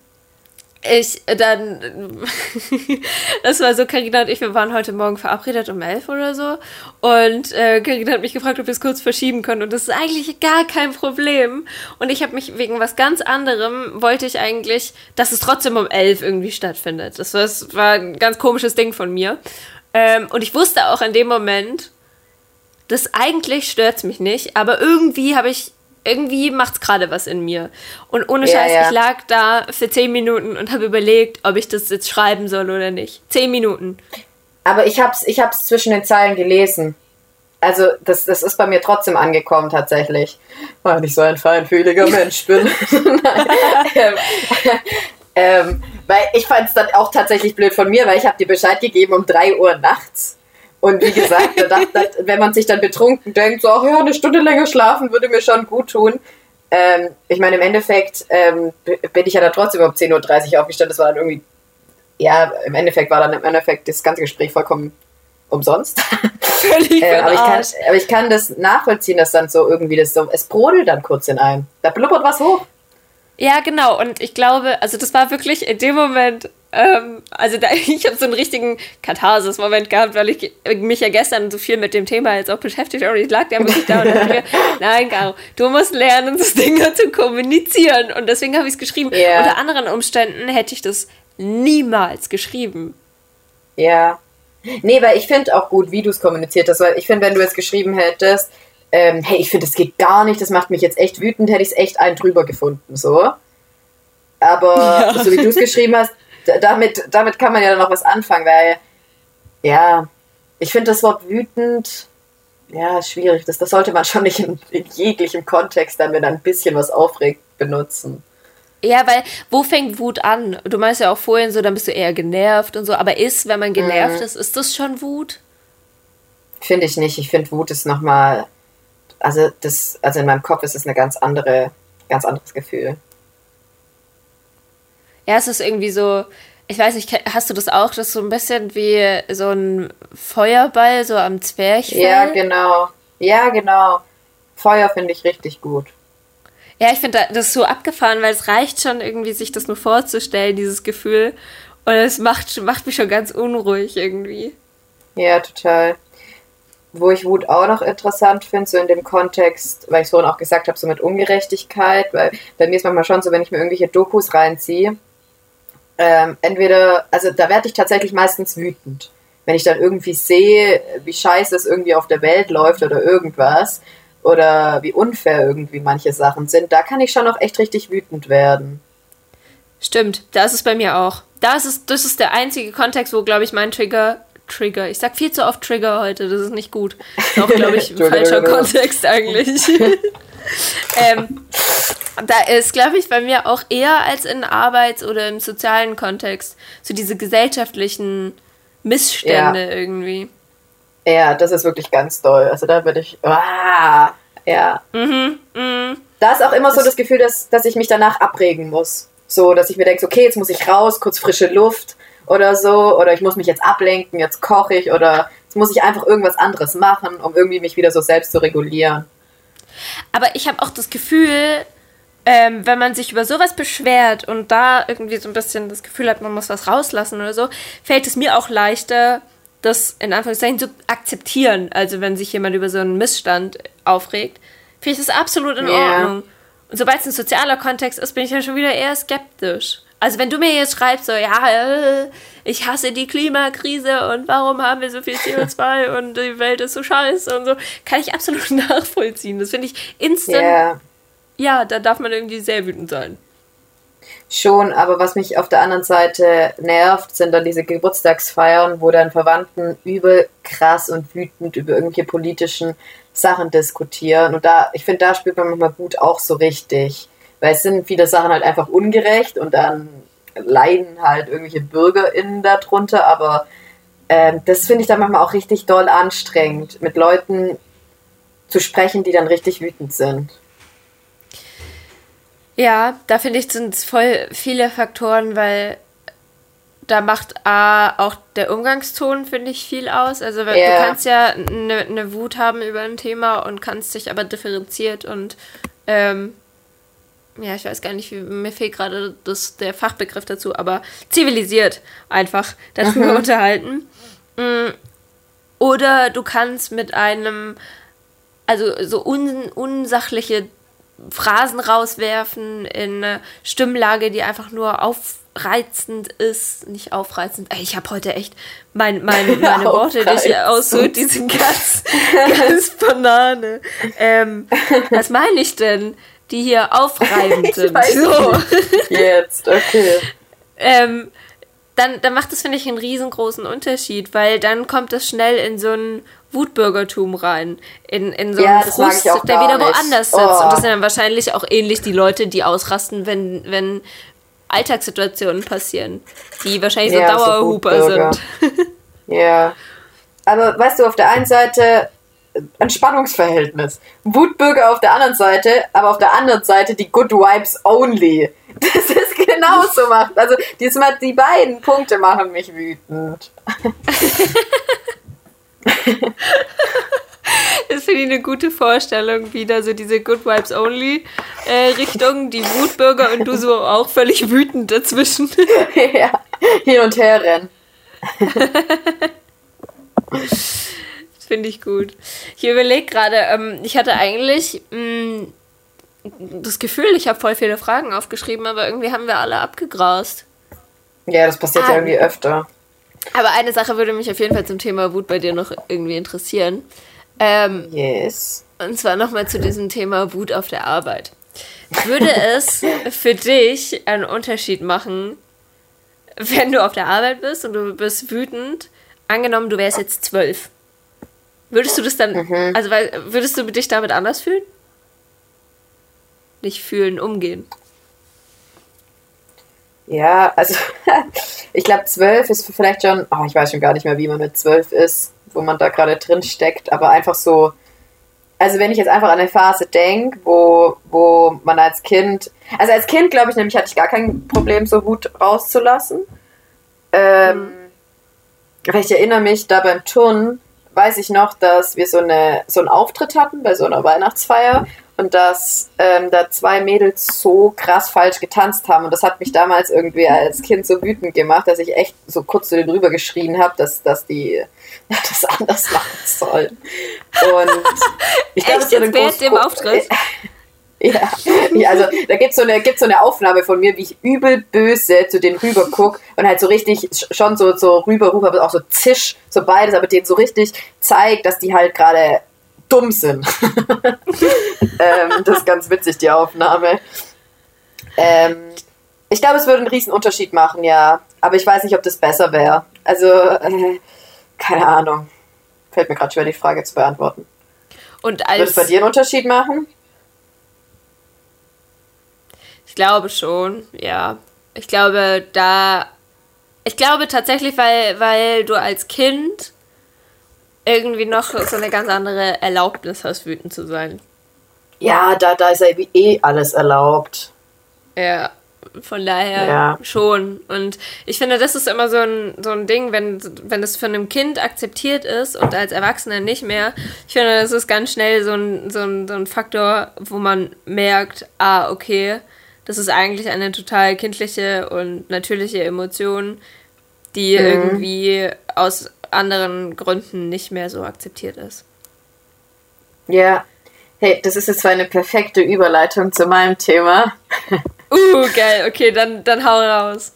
ich dann, (laughs) das war so, Carina und ich, wir waren heute Morgen verabredet um elf oder so. Und äh, Carina hat mich gefragt, ob wir es kurz verschieben können. Und das ist eigentlich gar kein Problem. Und ich habe mich wegen was ganz anderem, wollte ich eigentlich, dass es trotzdem um elf irgendwie stattfindet. Das war, das war ein ganz komisches Ding von mir. Ähm, und ich wusste auch in dem Moment, das eigentlich stört's mich nicht, aber irgendwie habe ich, irgendwie macht's gerade was in mir. Und ohne Ja, Scheiß, ja. ich lag da für zehn Minuten und habe überlegt, ob ich das jetzt schreiben soll oder nicht. Zehn Minuten. aber ich hab's, ich hab's zwischen den Zeilen gelesen. Also, das, das ist bei mir trotzdem angekommen, tatsächlich. Weil ich so ein feinfühliger (laughs) Mensch bin. (laughs) Ähm, ähm, weil ich fand es dann auch tatsächlich blöd von mir, weil ich habe dir Bescheid gegeben um 3 Uhr nachts. Und wie gesagt, (laughs) da dachte, wenn man sich dann betrunken denkt, so, ach ja, eine Stunde länger schlafen würde mir schon gut tun. Ähm, ich meine, im Endeffekt ähm, bin ich ja dann trotzdem um 10.30 Uhr aufgestanden. Das war dann irgendwie, ja, im Endeffekt war dann im Endeffekt das ganze Gespräch vollkommen umsonst. (laughs) Völlig äh, aber, ich kann, aber ich kann das nachvollziehen, dass dann so irgendwie das so, es brodelt dann kurz in einem. Da blubbert was hoch. Ja, genau. Und ich glaube, also das war wirklich in dem Moment, ähm, also da, (laughs) ich habe so einen richtigen Katharsis-Moment gehabt, weil ich mich ja gestern so viel mit dem Thema jetzt auch beschäftigt habe. Und ich lag da wirklich da und dachte mir, (laughs) nein, Caro, du musst lernen, das Ding (laughs) zu kommunizieren. Und deswegen habe ich es geschrieben. Ja. Unter anderen Umständen hätte ich das niemals geschrieben. Ja. Nee, weil ich finde auch gut, wie du es kommuniziert hast, weil ich finde, wenn du jetzt geschrieben hättest, ähm, hey, ich finde, das geht gar nicht, das macht mich jetzt echt wütend, hätte ich es echt einen drüber gefunden, so. Aber Ja. so wie du es geschrieben hast, damit, damit kann man ja noch was anfangen, weil, ja, ich finde das Wort wütend, ja, schwierig. Das, das sollte man schon nicht in, in jeglichem Kontext dann, wenn ein bisschen was aufregt, benutzen. Ja, weil wo fängt Wut an? Du meinst ja auch vorhin so, dann bist du eher genervt und so. Aber ist, wenn man genervt ist, ist das schon Wut? Finde ich nicht. Ich finde, Wut ist nochmal, also das, also in meinem Kopf ist es eine ganz andere, ganz anderes Gefühl. Ja, es ist irgendwie so, ich weiß nicht, hast du das auch? Das ist so ein bisschen wie so ein Feuerball, so am Zwerchfell. Ja, genau. Ja, genau. Feuer finde ich richtig gut. Ja, ich finde da- das so abgefahren, weil es reicht schon irgendwie, sich das nur vorzustellen, dieses Gefühl. Und es macht, macht mich schon ganz unruhig irgendwie. Ja, total. Wo ich Wut auch noch interessant finde, so in dem Kontext, weil ich es vorhin auch gesagt habe, so mit Ungerechtigkeit, weil bei mir ist manchmal schon so, wenn ich mir irgendwelche Dokus reinziehe, ähm, entweder, also da werde ich tatsächlich meistens wütend. Wenn ich dann irgendwie sehe, wie scheiße es irgendwie auf der Welt läuft oder irgendwas, oder wie unfair irgendwie manche Sachen sind, da kann ich schon noch echt richtig wütend werden. Stimmt, da ist bei mir auch. Da ist das ist der einzige Kontext, wo, glaube ich, mein Trigger. Trigger. Ich sag viel zu oft Trigger heute, das ist nicht gut. Das ist auch, glaube ich, ein (laughs) falscher. Kontext eigentlich. (laughs) ähm, da ist, glaube ich, bei mir auch eher als in Arbeits- oder im sozialen Kontext so diese gesellschaftlichen Missstände irgendwie. Ja, das ist wirklich ganz doll. Also da würde ich. Ah, ja. Mhm, mhm. Da ist auch immer so das Gefühl, dass, dass ich mich danach abregen muss. So, dass ich mir denke, okay, jetzt muss ich raus, kurz frische Luft oder so. Oder ich muss mich jetzt ablenken, jetzt koche ich oder jetzt muss ich einfach irgendwas anderes machen, um irgendwie mich wieder so selbst zu regulieren. Aber ich habe auch das Gefühl, ähm, wenn man sich über sowas beschwert und da irgendwie so ein bisschen das Gefühl hat, man muss was rauslassen oder so, fällt es mir auch leichter, das in Anführungszeichen zu akzeptieren. Also wenn sich jemand über so einen Missstand aufregt, finde ich das absolut in Ja. Ordnung. Und sobald es ein sozialer Kontext ist, bin ich ja schon wieder eher skeptisch. Also wenn du mir jetzt schreibst, so, ja, äh, ich hasse die Klimakrise und warum haben wir so viel CO2 (laughs) und die Welt ist so scheiße und so, kann ich absolut (laughs) nachvollziehen. Das finde ich instant, Ja, ja, da darf man irgendwie sehr wütend sein. schon, aber was mich auf der anderen Seite nervt, sind dann diese Geburtstagsfeiern, wo dann Verwandten übel krass und wütend über irgendwelche politischen Sachen diskutieren. Und da, ich finde, da spürt man manchmal Wut auch so richtig. Weil es sind viele Sachen halt einfach ungerecht und dann leiden halt irgendwelche BürgerInnen darunter, aber ähm, das finde ich dann manchmal auch richtig doll anstrengend, mit Leuten zu sprechen, die dann richtig wütend sind. Ja, da finde ich, sind es voll viele Faktoren, weil da macht A, auch der Umgangston, finde ich, viel aus. Also wenn- Ja. du kannst ja eine eine Wut haben über ein Thema und kannst dich aber differenziert und ähm, ja, ich weiß gar nicht, wie, mir fehlt gerade das, der Fachbegriff dazu, aber zivilisiert einfach darüber unterhalten. Mm, Oder du kannst mit einem, also so un, unsachliche Phrasen rauswerfen in eine Stimmlage, die einfach nur aufreizend ist. Nicht aufreizend. Ey, ich habe heute echt mein, mein, (laughs) meine Worte, die ich aussuche, die sind ganz, (laughs) ganz Banane. Ähm, was meine ich denn? Die hier aufreibend (laughs) sind. So. (laughs) Jetzt, okay. ähm, dann, dann macht das, finde ich, einen riesengroßen Unterschied, weil dann kommt das schnell in so ein Wutbürgertum rein. In, in so Ja, einen Frust, der wieder woanders sitzt. Oh. Und das sind dann wahrscheinlich auch ähnlich die Leute, die ausrasten, wenn, wenn Alltagssituationen passieren, die wahrscheinlich so Ja, so Dauerhuper Wutbürger. sind. (laughs) Ja. Aber weißt du, auf der einen Seite ein Spannungsverhältnis. Wutbürger auf der anderen Seite, aber auf der anderen Seite die Good Vibes Only. (laughs) Das ist genauso macht. Also diesmal die beiden Punkte machen mich wütend. (laughs) Das finde ich eine gute Vorstellung, wieder so diese Good Vibes Only äh, Richtung, die Wutbürger und du so auch völlig wütend dazwischen. (laughs) ja. Hin und her rennen. Finde ich gut. Ich überlege gerade, ähm, ich hatte eigentlich mh, das Gefühl, ich habe voll viele Fragen aufgeschrieben, aber irgendwie haben wir alle abgegrast. Ja, das passiert Ah. ja irgendwie öfter. Aber eine Sache würde mich auf jeden Fall zum Thema Wut bei dir noch irgendwie interessieren. Ähm, Yes. und zwar nochmal zu diesem Thema Wut auf der Arbeit. Würde es (laughs) für dich einen Unterschied machen, wenn du auf der Arbeit bist und du bist wütend? Angenommen, du wärst jetzt zwölf. Würdest du das dann, also weil, würdest du dich damit anders fühlen? Nicht fühlen, umgehen. Ja, also (laughs) ich glaube, zwölf ist vielleicht schon, oh, ich weiß schon gar nicht mehr, wie man mit zwölf ist, wo man da gerade drin steckt, aber einfach so, also wenn ich jetzt einfach an eine Phase denke, wo, wo man als Kind, also als Kind, glaube ich, nämlich hatte ich gar kein Problem, so Wut rauszulassen. Ähm, weil ich erinnere mich, da beim Turnen weiß ich noch, dass wir so, eine, so einen Auftritt hatten bei so einer Weihnachtsfeier und dass ähm, da zwei Mädels so krass falsch getanzt haben. Und das hat mich damals irgendwie als Kind so wütend gemacht, dass ich echt so kurz zu denen rüber geschrien habe, dass, dass die (laughs) das anders machen sollen. Und (laughs) ich glaube, war eine große- dem Auftritt? (laughs) Ja, ja also da gibt es so, eine- gibt's so eine Aufnahme von mir, wie ich übel böse zu denen rüber guck und halt so richtig sch- schon so, so rüber, rüber, aber auch so zisch, so beides, aber denen so richtig zeigt, dass die halt gerade dumm sind. (laughs) ähm, das ist ganz witzig, die Aufnahme. Ähm, ich glaube, es würde einen riesen Unterschied machen, ja. Aber ich weiß nicht, ob das besser wäre. Also, äh, keine Ahnung. Fällt mir gerade schwer, die Frage zu beantworten. Und Würde es als, bei dir einen Unterschied machen? Ich glaube schon, ja. Ich glaube, da, ich glaube tatsächlich, weil, weil du als Kind irgendwie noch so eine ganz andere Erlaubnis hast, wütend zu sein. Ja, da, da ist ja eh alles erlaubt. Ja, von daher Ja. schon. Und ich finde, das ist immer so ein, so ein Ding, wenn, wenn es von einem Kind akzeptiert ist und als Erwachsener nicht mehr. Ich finde, das ist ganz schnell so ein, so ein, so ein Faktor, wo man merkt, ah, okay, das ist eigentlich eine total kindliche und natürliche Emotion, die irgendwie aus, anderen Gründen nicht mehr so akzeptiert ist. Ja. Hey, das ist jetzt zwar eine perfekte Überleitung zu meinem Thema. Uh, geil. Okay, dann, dann hau raus.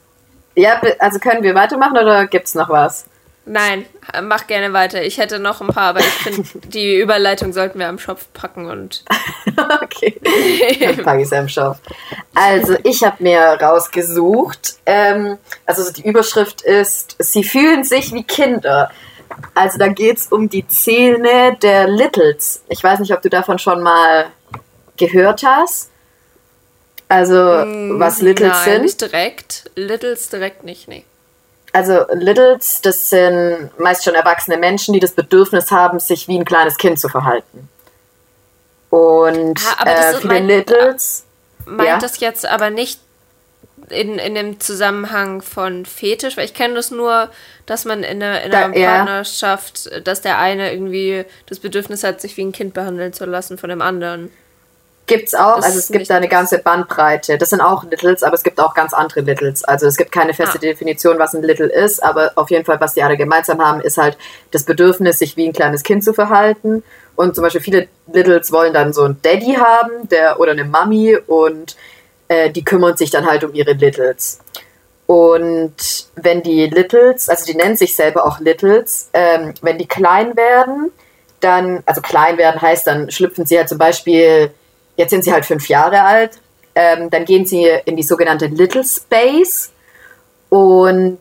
Ja, also können wir weitermachen oder gibt's noch was? Nein, mach gerne weiter. Ich hätte noch ein paar, aber ich finde, (laughs) die Überleitung sollten wir am Schopf packen und. (laughs) okay. Dann packe ich es am Schopf. Also, ich habe mir rausgesucht. Ähm, also, die Überschrift ist: Sie fühlen sich wie Kinder. Also, da geht es um die Zähne der Littles. Ich weiß nicht, ob du davon schon mal gehört hast. Also, was Littles Nein, sind. nicht direkt. Littles direkt nicht, nee. Also Littles, das sind meist schon erwachsene Menschen, die das Bedürfnis haben, sich wie ein kleines Kind zu verhalten. Und Ah, äh, viele mein- Littles, Meint Ja. das jetzt aber nicht in, in dem Zusammenhang von Fetisch, weil ich kenne das nur, dass man in einer, in Da- einer ja. Partnerschaft, dass der eine irgendwie das Bedürfnis hat, sich wie ein Kind behandeln zu lassen von dem anderen. Gibt's auch, Das also es gibt da eine ganze Bandbreite. Das sind auch Littles, aber es gibt auch ganz andere Littles. Also es gibt keine feste Ah. Definition, was ein Little ist, aber auf jeden Fall, was die alle gemeinsam haben, ist halt das Bedürfnis, sich wie ein kleines Kind zu verhalten. Und zum Beispiel viele Littles wollen dann so einen Daddy haben, der oder eine Mami und äh, die kümmern sich dann halt um ihre Littles. Und wenn die Littles, also die nennen sich selber auch Littles, ähm, wenn die klein werden, dann, also klein werden heißt, dann schlüpfen sie halt zum Beispiel, jetzt sind sie halt fünf Jahre alt, ähm, dann gehen sie in die sogenannte Little Space. Und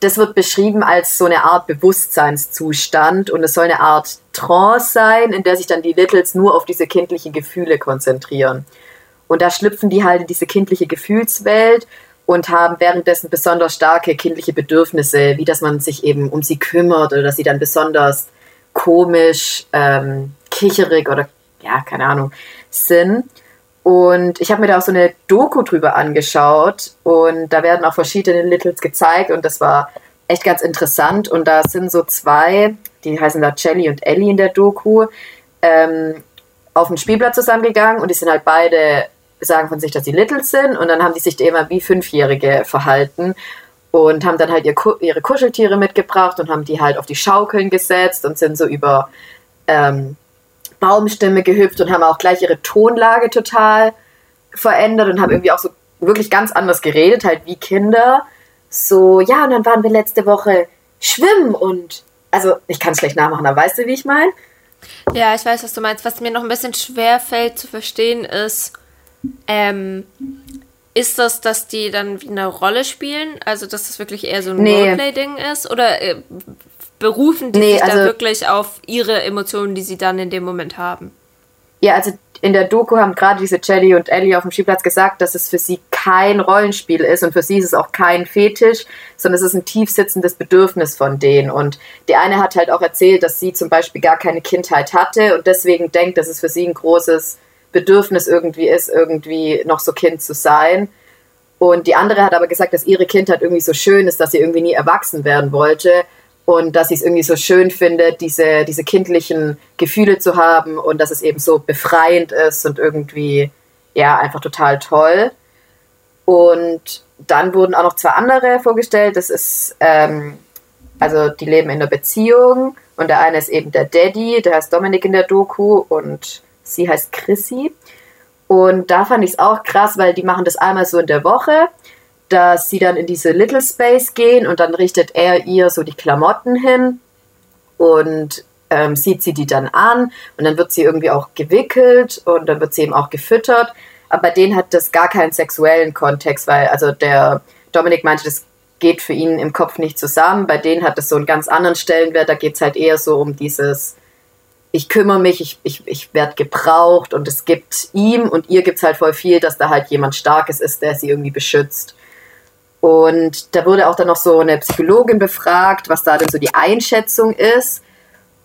das wird beschrieben als so eine Art Bewusstseinszustand. Und es soll eine Art Trance sein, in der sich dann die Littles nur auf diese kindlichen Gefühle konzentrieren. Und da schlüpfen die halt in diese kindliche Gefühlswelt und haben währenddessen besonders starke kindliche Bedürfnisse, wie dass man sich eben um sie kümmert oder dass sie dann besonders komisch, ähm, kicherig oder ja, keine Ahnung, sind. Und ich habe mir da auch so eine Doku drüber angeschaut und da werden auch verschiedene Littles gezeigt und das war echt ganz interessant. Und da sind so zwei, die heißen da Jelly und Ellie in der Doku, ähm, auf den Spielplatz zusammengegangen und die sind halt beide, sagen von sich, dass sie Littles sind und dann haben die sich immer wie Fünfjährige verhalten und haben dann halt ihr, ihre Kuscheltiere mitgebracht und haben die halt auf die Schaukeln gesetzt und sind so über ähm, Baumstämme gehüpft und haben auch gleich ihre Tonlage total verändert und haben irgendwie auch so wirklich ganz anders geredet, halt wie Kinder. So, ja, und dann waren wir letzte Woche schwimmen und, also ich kann es schlecht nachmachen, aber weißt du, wie ich meine? Ja, ich weiß, was du meinst. Was mir noch ein bisschen schwer fällt zu verstehen ist, ähm, ist das, dass die dann wie eine Rolle spielen? Also, dass das wirklich eher so ein Nee. Roleplay-Ding ist? Oder äh, berufen die Nee, sich da also- wirklich auf ihre Emotionen, die sie dann in dem Moment haben? Ja, also in der Doku haben gerade diese Jelly und Ellie auf dem Spielplatz gesagt, dass es für sie kein Rollenspiel ist und für sie ist es auch kein Fetisch, sondern es ist ein tief sitzendes Bedürfnis von denen. Und die eine hat halt auch erzählt, dass sie zum Beispiel gar keine Kindheit hatte und deswegen denkt, dass es für sie ein großes Bedürfnis irgendwie ist, irgendwie noch so Kind zu sein. Und die andere hat aber gesagt, dass ihre Kindheit irgendwie so schön ist, dass sie irgendwie nie erwachsen werden wollte und dass sie es irgendwie so schön findet, diese, diese kindlichen Gefühle zu haben und dass es eben so befreiend ist und irgendwie, ja, einfach total toll. Und dann wurden auch noch zwei andere vorgestellt. Das ist, ähm, also die leben in einer Beziehung und der eine ist eben der Daddy, der heißt Dominik in der Doku und sie heißt Chrissy. Und da fand ich es auch krass, weil die machen das einmal so in der Woche, dass sie dann in diese Little Space gehen und dann richtet er ihr so die Klamotten hin und ähm, sieht sie die dann an und dann wird sie irgendwie auch gewickelt und dann wird sie eben auch gefüttert. Aber bei denen hat das gar keinen sexuellen Kontext, weil also der Dominik meinte, das geht für ihn im Kopf nicht zusammen. Bei denen hat das so einen ganz anderen Stellenwert. Da geht es halt eher so um dieses, ich kümmere mich, ich, ich, ich werde gebraucht und es gibt ihm und ihr gibt es halt voll viel, dass da halt jemand Starkes ist, der sie irgendwie beschützt. Und da wurde auch dann noch so eine Psychologin befragt, was da denn so die Einschätzung ist.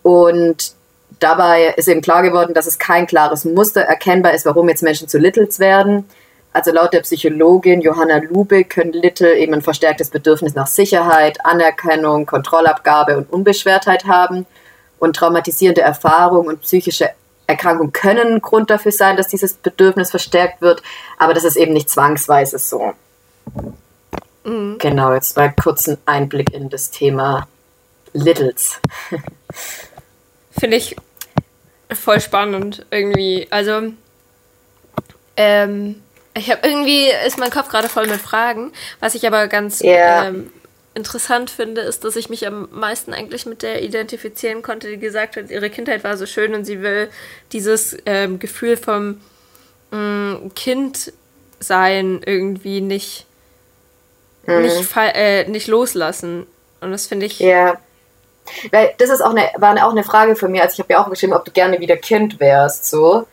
Und dabei ist eben klar geworden, dass es kein klares Muster erkennbar ist, warum jetzt Menschen zu Littles werden. Also laut der Psychologin Johanna Lube können Little eben ein verstärktes Bedürfnis nach Sicherheit, Anerkennung, Kontrollabgabe und Unbeschwertheit haben. Und traumatisierende Erfahrungen und psychische Erkrankungen können Grund dafür sein, dass dieses Bedürfnis verstärkt wird, aber das ist eben nicht zwangsweise so. Genau, jetzt mal kurz ein Einblick in das Thema Littles. Finde ich voll spannend irgendwie. Also, ähm, ich habe irgendwie, ist mein Kopf gerade voll mit Fragen. Was ich aber ganz Ja. ähm, interessant finde, ist, dass ich mich am meisten eigentlich mit der identifizieren konnte, die gesagt hat, ihre Kindheit war so schön und sie will dieses ähm, Gefühl vom mh, Kind sein irgendwie nicht, nicht, fa- äh, nicht loslassen. Und das finde ich. Ja. Weil das ist auch eine, war auch eine Frage von mir, also ich habe ja auch geschrieben, ob du gerne wieder Kind wärst, so.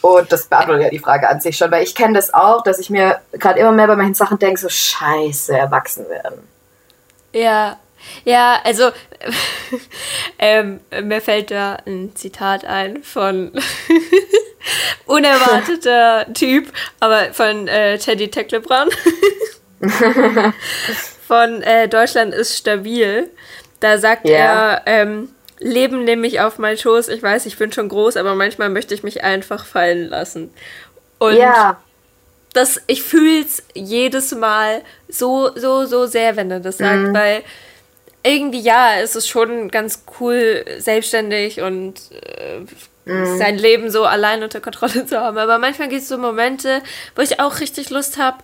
Und das beantwortet ja die Frage an sich schon, weil ich kenne das auch, dass ich mir gerade immer mehr bei manchen Sachen denke, so scheiße, erwachsen werden. Ja, ja, also (laughs) ähm, mir fällt da ein Zitat ein von (laughs) unerwarteter Typ, aber von äh, Teddy Tecklebrand. (laughs) von äh, Deutschland ist stabil. Da sagt Ja. er, ähm, Leben nehme ich auf meinen Schoß. Ich weiß, ich bin schon groß, aber manchmal möchte ich mich einfach fallen lassen. Und ja, das, ich fühle es jedes Mal so, so, so sehr, wenn er das sagt, weil irgendwie, ja, es ist schon ganz cool, selbstständig und äh, sein Leben so allein unter Kontrolle zu haben. Aber manchmal gibt es so Momente, wo ich auch richtig Lust habe,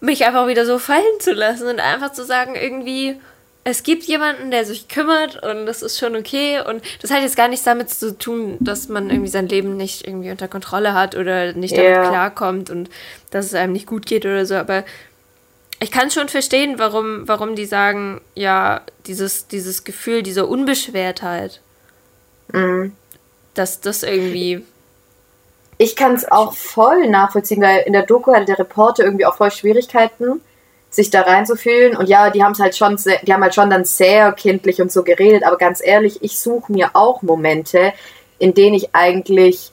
mich einfach wieder so fallen zu lassen und einfach zu sagen, irgendwie, es gibt jemanden, der sich kümmert und das ist schon okay. Und das hat jetzt gar nichts damit zu tun, dass man irgendwie sein Leben nicht irgendwie unter Kontrolle hat oder nicht damit Ja. klarkommt und dass es einem nicht gut geht oder so. Aber ich kann schon verstehen, warum, warum die sagen, ja, dieses, dieses Gefühl dieser Unbeschwertheit, dass das irgendwie. ich kann es auch voll nachvollziehen, weil in der Doku hatte der Reporter irgendwie auch voll Schwierigkeiten, sich da reinzufühlen. Und ja, die haben es halt schon, sehr, die haben halt schon dann sehr kindlich und so geredet. Aber ganz ehrlich, ich suche mir auch Momente, in denen ich eigentlich,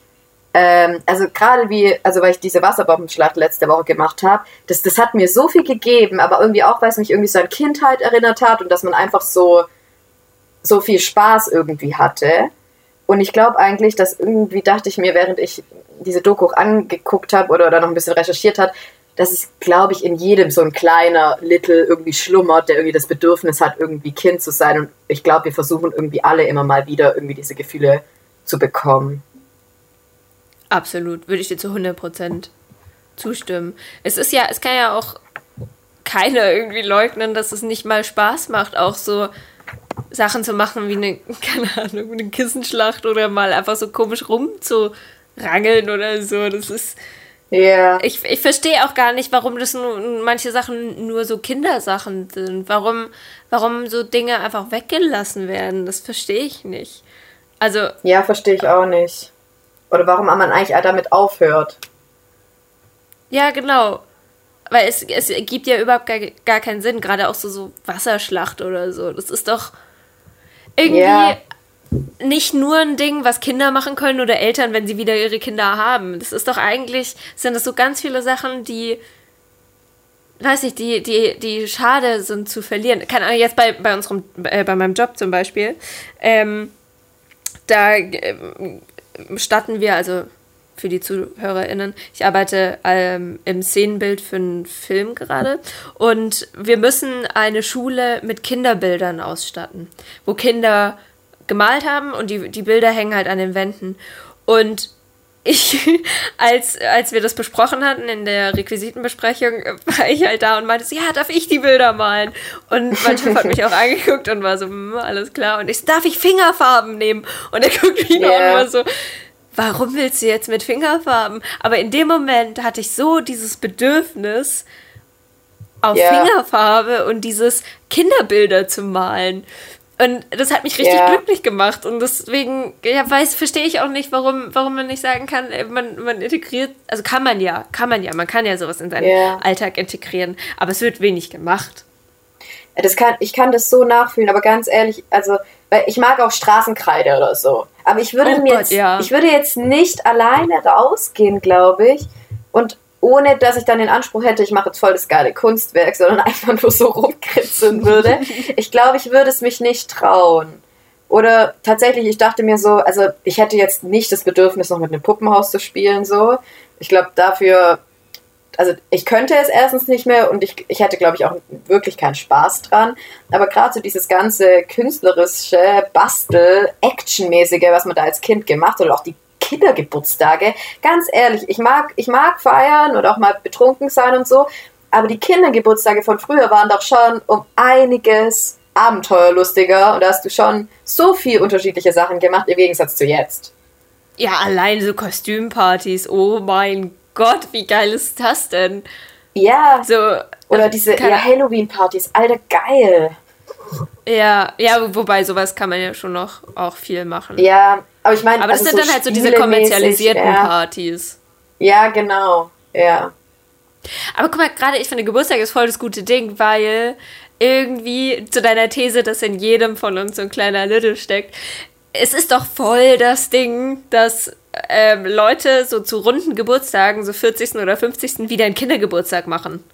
ähm, also gerade wie, also weil ich diese Wasserbombenschlacht letzte Woche gemacht habe, das, das hat mir so viel gegeben, aber irgendwie auch, weil es mich irgendwie so an Kindheit erinnert hat und dass man einfach so, so viel Spaß irgendwie hatte. Und ich glaube eigentlich, dass irgendwie dachte ich mir, während ich diese Doku auch angeguckt habe oder, oder noch ein bisschen recherchiert hat, dass es, glaube ich, in jedem so ein kleiner Little irgendwie schlummert, der irgendwie das Bedürfnis hat, irgendwie Kind zu sein. Und ich glaube, wir versuchen irgendwie alle immer mal wieder irgendwie diese Gefühle zu bekommen. Absolut, würde ich dir zu 100% zustimmen. Es ist ja, es kann ja auch keiner irgendwie leugnen, dass es nicht mal Spaß macht, auch so Sachen zu machen wie eine, (laughs) keine Ahnung, eine Kissenschlacht oder mal einfach so komisch rumzurangeln oder so. Das ist, Ja. ich, ich verstehe auch gar nicht, warum das nur, manche Sachen nur so Kindersachen sind. Warum, warum so Dinge einfach weggelassen werden. Das verstehe ich nicht. Also, Ja, verstehe ich auch nicht. Oder warum man eigentlich damit aufhört. Ja, genau. Weil es, es gibt ja überhaupt gar, gar keinen Sinn, gerade auch so, so Wasserschlacht oder so. Das ist doch irgendwie Ja. nicht nur ein Ding, was Kinder machen können oder Eltern, wenn sie wieder ihre Kinder haben. Das ist doch eigentlich, sind das so ganz viele Sachen, die, weiß nicht, die, die, die schade sind zu verlieren. Keine Ahnung, jetzt bei, bei unserem, äh, bei meinem Job zum Beispiel, ähm, da ähm, statten wir, also für die ZuhörerInnen, ich arbeite ähm, im Szenenbild für einen Film gerade und wir müssen eine Schule mit Kinderbildern ausstatten, wo Kinder gemalt haben und die, die Bilder hängen halt an den Wänden. Und ich, (laughs) als, als wir das besprochen hatten in der Requisitenbesprechung, war ich halt da und meinte ja, darf ich die Bilder malen? Und mein Chef hat mich auch (laughs) angeguckt und war so, "Hm, alles klar. Und ich darf ich Fingerfarben nehmen? Und er guckt mich noch Ja. und war so, warum willst du jetzt mit Fingerfarben? Aber in dem Moment hatte ich so dieses Bedürfnis auf Ja. Fingerfarbe und dieses Kinderbilder zu malen. Und das hat mich richtig Ja. glücklich gemacht. Und deswegen, ja, weiß, verstehe ich auch nicht, warum, warum man nicht sagen kann, ey, man, man integriert, also kann man ja, kann man ja, man kann ja sowas in seinen Ja. Alltag integrieren, aber es wird wenig gemacht. Das kann, ich kann das so nachfühlen, aber ganz ehrlich, also, weil ich mag auch Straßenkreide oder so. Aber ich würde Oh mir Gott, jetzt, ja. ich würde jetzt nicht alleine rausgehen, glaube ich. Und ohne dass ich dann den Anspruch hätte, ich mache jetzt voll das geile Kunstwerk, sondern (laughs) einfach nur so rumkritzeln würde. (laughs) ich glaube, ich würde es mich nicht trauen. Oder tatsächlich, ich dachte mir so, also ich hätte jetzt nicht das Bedürfnis, noch mit einem Puppenhaus zu spielen, so. Ich glaube, dafür also ich könnte es erstens nicht mehr und ich, ich hätte, glaube ich, auch wirklich keinen Spaß dran. Aber gerade so dieses ganze künstlerische, Bastel, Actionmäßige, was man da als Kind gemacht hat, oder auch die Kindergeburtstage, ganz ehrlich, ich mag, ich mag feiern und auch mal betrunken sein und so, aber die Kindergeburtstage von früher waren doch schon um einiges abenteuerlustiger und da hast du schon so viel unterschiedliche Sachen gemacht im Gegensatz zu jetzt. Ja, allein so Kostümpartys, oh mein Gott, wie geil ist das denn? Ja. So, oder diese ja, Halloween-Partys, alter geil. Ja, ja, wobei sowas kann man ja schon noch auch viel machen. Ja, aber ich meine, aber das also sind so dann halt so diese kommerzialisierten ja. Partys. Ja, genau. Ja. Aber guck mal, gerade ich finde Geburtstag ist voll das gute Ding, weil irgendwie zu deiner These, dass in jedem von uns so ein kleiner Little steckt, es ist doch voll das Ding, dass ähm, Leute so zu runden Geburtstagen, so 40. oder 50. wieder einen Kindergeburtstag machen.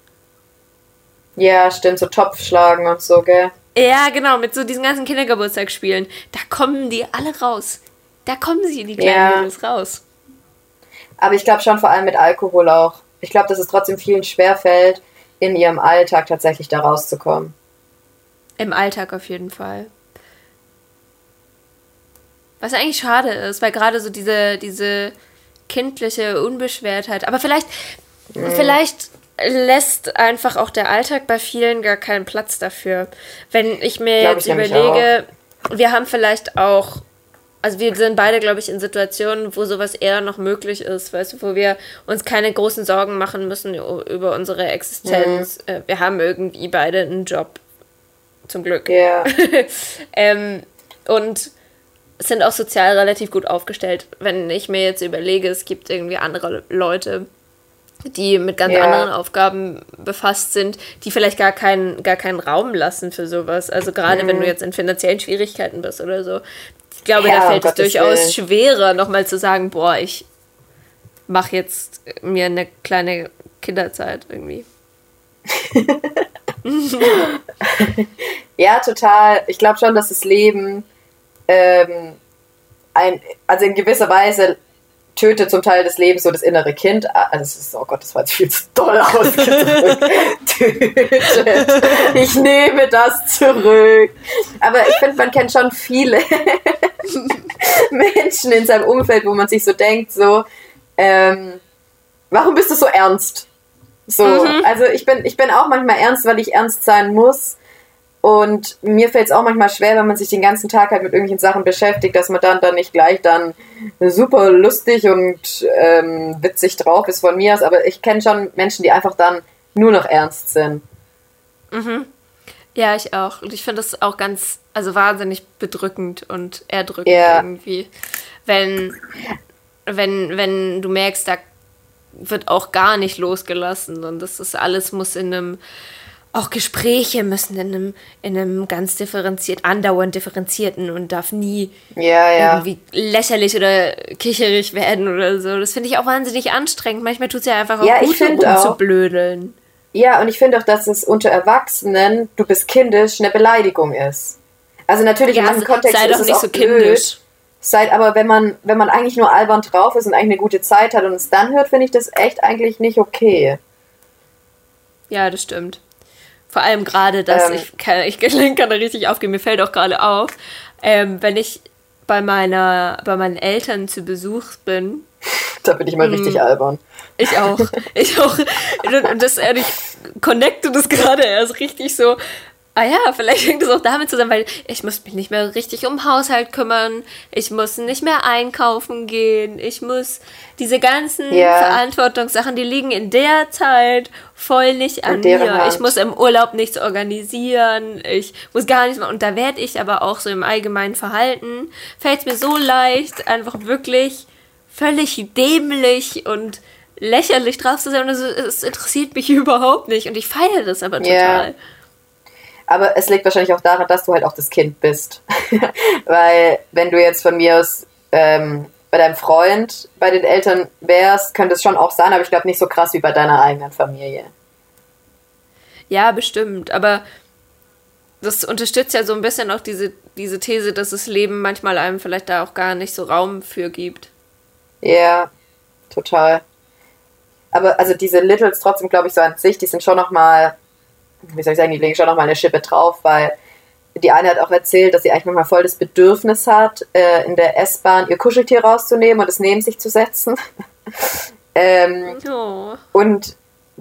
Ja, stimmt, so Topf schlagen und so, gell? Ja, genau, mit so diesen ganzen Kindergeburtstagsspielen. Da kommen die alle raus. Da kommen sie, die kleinen ja. Mädels, raus. Aber ich glaube schon vor allem mit Alkohol auch. Ich glaube, dass es trotzdem vielen schwerfällt, in ihrem Alltag tatsächlich da rauszukommen. Im Alltag auf jeden Fall. Was eigentlich schade ist, weil gerade so diese, diese kindliche Unbeschwertheit, aber vielleicht, mhm. vielleicht lässt einfach auch der Alltag bei vielen gar keinen Platz dafür. Wenn ich mir Glaub jetzt ich überlege, wir haben vielleicht auch, also wir sind beide, glaube ich, in Situationen, wo sowas eher noch möglich ist, weißt du, wo wir uns keine großen Sorgen machen müssen über unsere Existenz. Mhm. Äh, wir haben irgendwie beide einen Job. Zum Glück. Ja. (laughs) ähm, und sind auch sozial relativ gut aufgestellt. Wenn ich mir jetzt überlege, es gibt irgendwie andere Leute, die mit ganz ja. anderen Aufgaben befasst sind, die vielleicht gar keinen, gar keinen Raum lassen für sowas. Also gerade mhm. wenn du jetzt in finanziellen Schwierigkeiten bist oder so. Ich glaube, ja, da fällt es durchaus Willen. schwerer, nochmal zu sagen, boah, ich mache jetzt mir eine kleine Kinderzeit irgendwie. (laughs) ja, total. Ich glaube schon, dass das Leben ähm, ein, also in gewisser Weise tötet zum Teil des Lebens so das innere Kind. Also es ist, oh Gott, das war jetzt viel zu doll ausgedrückt. tötet. (laughs) Ich nehme das zurück. Aber ich finde, man kennt schon viele (laughs) Menschen in seinem Umfeld, wo man sich so denkt, so, ähm, warum bist du so ernst? So, mhm. also ich bin, ich bin auch manchmal ernst, weil ich ernst sein muss. Und mir fällt es auch manchmal schwer, wenn man sich den ganzen Tag halt mit irgendwelchen Sachen beschäftigt, dass man dann dann nicht gleich dann super lustig und ähm, witzig drauf ist von mir aus. Aber ich kenne schon Menschen, die einfach dann nur noch ernst sind. Mhm. Ja, ich auch. Und ich finde das auch ganz, also wahnsinnig bedrückend und erdrückend yeah. irgendwie. Wenn, wenn, wenn du merkst, da wird auch gar nicht losgelassen und das ist alles muss in einem auch Gespräche müssen in einem, in einem ganz differenziert, andauernd differenzierten und darf nie ja, ja. irgendwie lächerlich oder kicherig werden oder so. Das finde ich auch wahnsinnig anstrengend. Manchmal tut es ja einfach auch ja, gut, um zu blödeln. Ja, und ich finde auch, dass es unter Erwachsenen, du bist kindisch, eine Beleidigung ist. Also natürlich ja, in diesem Kontext sei ist doch es nicht auch so kindisch. Blöd. Seid aber, wenn man, wenn man eigentlich nur albern drauf ist und eigentlich eine gute Zeit hat und es dann hört, finde ich das echt eigentlich nicht okay. Ja, das stimmt. Vor allem gerade, dass ähm, ich, kann, ich kann da richtig aufgehen, mir fällt auch gerade auf, ähm, wenn ich bei meiner, bei meinen Eltern zu Besuch bin. Da bin ich mal richtig hm. albern. Ich auch. Ich auch. (laughs) Und das, ich connecte das gerade erst richtig so. Ah ja, vielleicht hängt es auch damit zusammen, weil ich muss mich nicht mehr richtig um Haushalt kümmern, ich muss nicht mehr einkaufen gehen, ich muss diese ganzen yeah. Verantwortungssachen, die liegen in der Zeit voll nicht an mir. Hand. Ich muss im Urlaub nichts organisieren, ich muss gar nichts machen. Und da werde ich aber auch so im allgemeinen Verhalten, fällt es mir so leicht, einfach wirklich völlig dämlich und lächerlich drauf zu sein. Und es interessiert mich (laughs) überhaupt nicht. Und ich feiere das aber total. Yeah. Aber es liegt wahrscheinlich auch daran, dass du halt auch das Kind bist. (laughs) Weil wenn du jetzt von mir aus ähm, bei deinem Freund bei den Eltern wärst, könnte es schon auch sein, aber ich glaube nicht so krass wie bei deiner eigenen Familie. Ja, bestimmt. Aber das unterstützt ja so ein bisschen auch diese, diese These, dass das Leben manchmal einem vielleicht da auch gar nicht so Raum für gibt. Ja, total. aber also diese Littles trotzdem, glaube ich, so an sich, die sind schon nochmal, wie soll ich sagen, die legen schon nochmal eine Schippe drauf, weil die eine hat auch erzählt, dass sie eigentlich manchmal voll das Bedürfnis hat, äh, in der S-Bahn ihr Kuscheltier rauszunehmen und es neben sich zu setzen. (laughs) ähm, oh. Und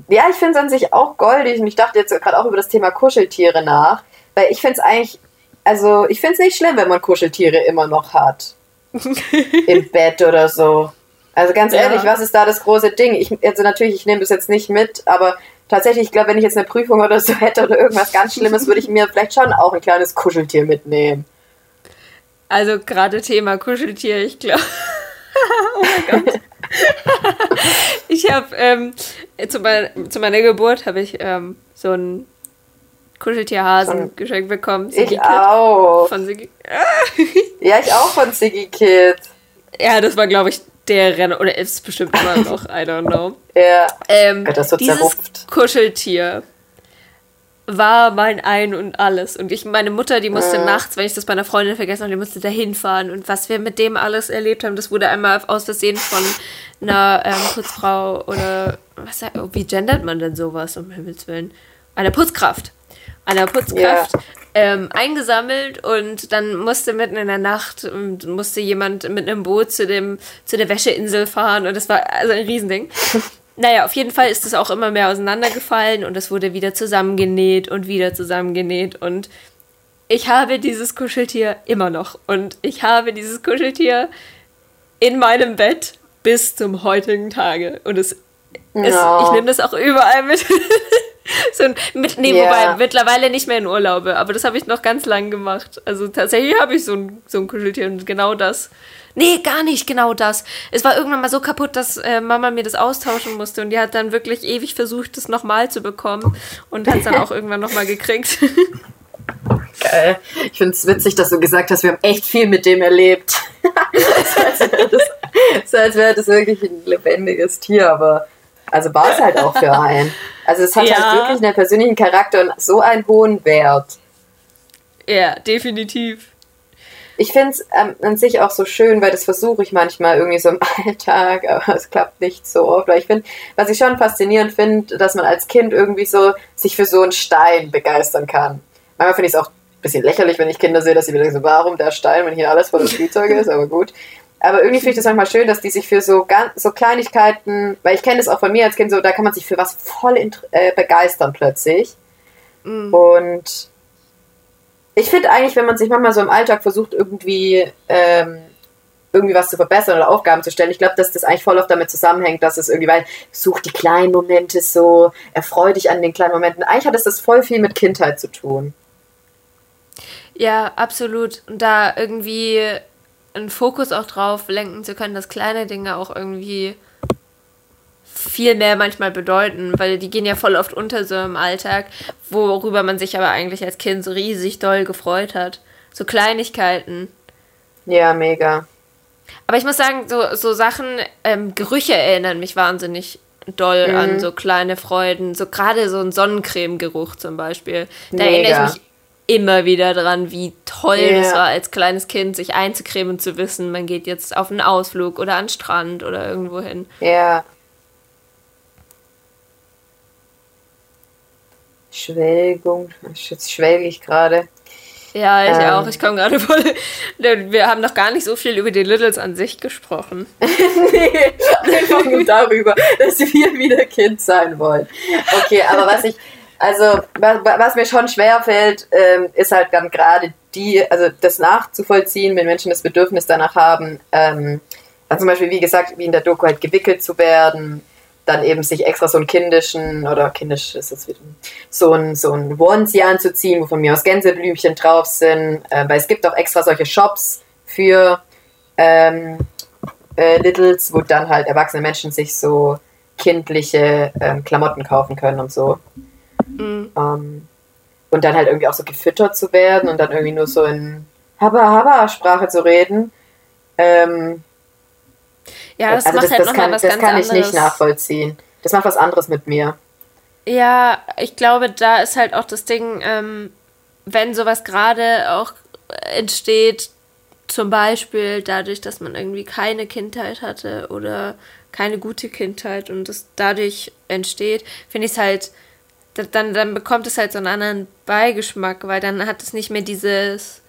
ja, ich finde es an sich auch goldig und ich dachte jetzt gerade auch über das Thema Kuscheltiere nach, weil ich finde es eigentlich, also ich finde es nicht schlimm, wenn man Kuscheltiere immer noch hat. (laughs) Im Bett oder so. Also ganz ehrlich, was ist da das große Ding? Ich, also natürlich, ich nehme das jetzt nicht mit, aber tatsächlich, ich glaube, wenn ich jetzt eine Prüfung oder so (laughs) hätte oder irgendwas ganz Schlimmes, würde ich mir vielleicht schon auch ein kleines Kuscheltier mitnehmen. Also gerade Thema Kuscheltier, ich glaube. (laughs) oh mein Gott. (laughs) ich habe ähm, zu, mein, zu, meiner Geburt habe ich ähm, so einen Kuscheltierhasen von, geschenkt bekommen. Siggy ich Kid. auch. Von Siggy. ja, ich auch von Siggy Kid. Ja, das war, glaube ich, der Renner, oder ist bestimmt immer (laughs) noch, I don't know. Ja. Ähm, das wird dieses zerrupft. Kuscheltier war mein Ein und alles. Und ich, meine Mutter, die musste ja. nachts, wenn ich das bei einer Freundin vergessen habe, die musste da hinfahren. Und was wir mit dem alles erlebt haben, das wurde einmal aus Versehen von einer ähm, Putzfrau oder was wie gendert man denn sowas, um Himmels Willen? Einer Putzkraft. Einer Putzkraft. Ja ähm, eingesammelt und dann musste mitten in der Nacht musste jemand mit einem Boot zu dem zu der Wäscheinsel fahren und das war also ein Riesending. (laughs) Naja, auf jeden Fall ist es auch immer mehr auseinandergefallen und es wurde wieder zusammengenäht und wieder zusammengenäht und ich habe dieses Kuscheltier immer noch und ich habe dieses Kuscheltier in meinem Bett bis zum heutigen Tage und es, no. es ich nehme das auch überall mit. (laughs) (laughs) so ein, mit, nee, yeah. wobei mittlerweile nicht mehr in Urlaube, aber das habe ich noch ganz lang gemacht. Also tatsächlich habe ich so ein, so ein Kuscheltier und genau das. Nee, gar nicht genau das. Es war irgendwann mal so kaputt, dass äh, Mama mir das austauschen musste und die hat dann wirklich ewig versucht, das nochmal zu bekommen und hat es dann auch (laughs) irgendwann nochmal gekriegt. Geil. Ich finde es witzig, dass du gesagt hast, wir haben echt viel mit dem erlebt. (laughs) so als wäre das, so als wär das wirklich ein lebendiges Tier, aber also war es halt auch für einen. Also es hat ja. halt wirklich einen persönlichen Charakter und so einen hohen Wert. Ja, definitiv. Ich finde es ähm, an sich auch so schön, weil das versuche ich manchmal irgendwie so im (laughs) Alltag, aber es klappt nicht so oft. Weil ich finde, was ich schon faszinierend finde, dass man als Kind irgendwie so sich für so einen Stein begeistern kann. Manchmal finde ich es auch ein bisschen lächerlich, wenn ich Kinder sehe, dass sie mir denken, so, warum der Stein, wenn hier alles voller Spielzeuge ist, aber gut. Aber irgendwie finde ich das manchmal schön, dass die sich für so ganz so Kleinigkeiten, weil ich kenne das auch von mir als Kind so, da kann man sich für was voll äh, begeistern plötzlich. Mhm. Und ich finde eigentlich, wenn man sich manchmal so im Alltag versucht, irgendwie ähm, irgendwie was zu verbessern oder Aufgaben zu stellen. Ich glaube, dass das eigentlich voll oft damit zusammenhängt, dass es irgendwie, weil such die kleinen Momente so, erfreu dich an den kleinen Momenten. Eigentlich hat es das voll viel mit Kindheit zu tun. Ja, absolut. Und da irgendwie einen Fokus auch drauf lenken zu können, dass kleine Dinge auch irgendwie viel mehr manchmal bedeuten, weil die gehen ja voll oft unter so im Alltag, worüber man sich aber eigentlich als Kind so riesig doll gefreut hat. So Kleinigkeiten. Ja, mega. Aber ich muss sagen, so, so Sachen, ähm, Gerüche erinnern mich wahnsinnig doll mhm. an so kleine Freuden. So gerade so ein Sonnencreme-Geruch zum Beispiel. Da erinnere ich mich immer wieder dran, wie toll yeah. das war als kleines Kind, sich einzucremen und zu wissen, man geht jetzt auf einen Ausflug oder an den Strand oder irgendwo hin. Ja. Yeah. Schwelgung, jetzt schwelge ich gerade. Ja, ich ähm. auch. Ich komme gerade voll. Wir haben noch gar nicht so viel über die Littles an sich gesprochen. (laughs) nee, einfach nur darüber, dass wir wieder Kind sein wollen. Okay, aber was ich, also, was mir schon schwer fällt, ähm, ist halt dann gerade die, also das nachzuvollziehen, wenn Menschen das Bedürfnis danach haben, ähm, dann zum Beispiel, wie gesagt, wie in der Doku halt gewickelt zu werden, dann eben sich extra so einen kindischen, oder kindisch ist es wieder, so ein, so ein Onesie anzuziehen, wo von mir aus Gänseblümchen drauf sind, äh, weil es gibt auch extra solche Shops für ähm, äh, Littles, wo dann halt erwachsene Menschen sich so kindliche ähm, Klamotten kaufen können und so. Mhm. Ähm, und dann halt irgendwie auch so gefüttert zu werden und dann irgendwie nur so in Haba-Haba-Sprache zu reden. Ähm, ja, das also macht das, halt das kann, was das kann ich nicht nachvollziehen. Das macht was anderes mit mir. Ja, ich glaube, da ist halt auch das Ding, ähm, wenn sowas gerade auch entsteht, zum Beispiel dadurch, dass man irgendwie keine Kindheit hatte oder keine gute Kindheit und das dadurch entsteht, finde ich es halt, dann, dann bekommt es halt so einen anderen Beigeschmack, weil dann hat es nicht mehr dieses,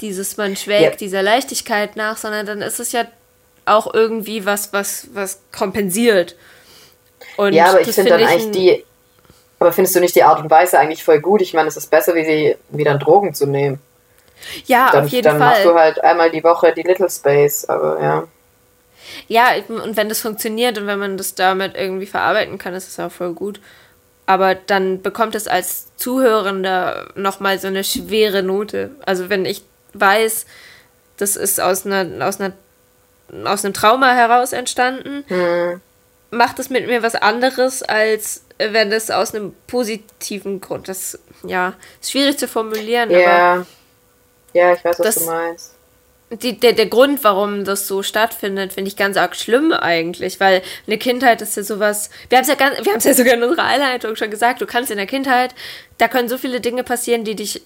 dieses man schwelgt ja. dieser Leichtigkeit nach, sondern dann ist es ja auch irgendwie was, was, was kompensiert. Und ja, aber ich finde find dann eigentlich die, aber findest du nicht die Art und Weise eigentlich voll gut? Ich meine, es ist besser, wie sie wieder Drogen zu nehmen. Ja, dann, auf jeden dann Fall. Dann machst du halt einmal die Woche die Little Space, aber ja. Ja, und wenn das funktioniert und wenn man das damit irgendwie verarbeiten kann, ist es auch voll gut. Aber dann bekommt es als Zuhörender nochmal so eine schwere Note. Also wenn ich weiß, das ist aus einer, aus einer aus einem Trauma heraus entstanden, hm. macht es mit mir was anderes, als wenn es aus einem positiven Grund. Das ja ist schwierig zu formulieren, ja. aber ja, ich weiß, was das, du meinst. Die, der, der Grund, warum das so stattfindet, finde ich ganz arg schlimm eigentlich, weil eine Kindheit ist ja sowas. Wir haben es ja ganz, wir haben es ja sogar in unserer Einleitung schon gesagt, du kannst in der Kindheit, da können so viele Dinge passieren, die dich,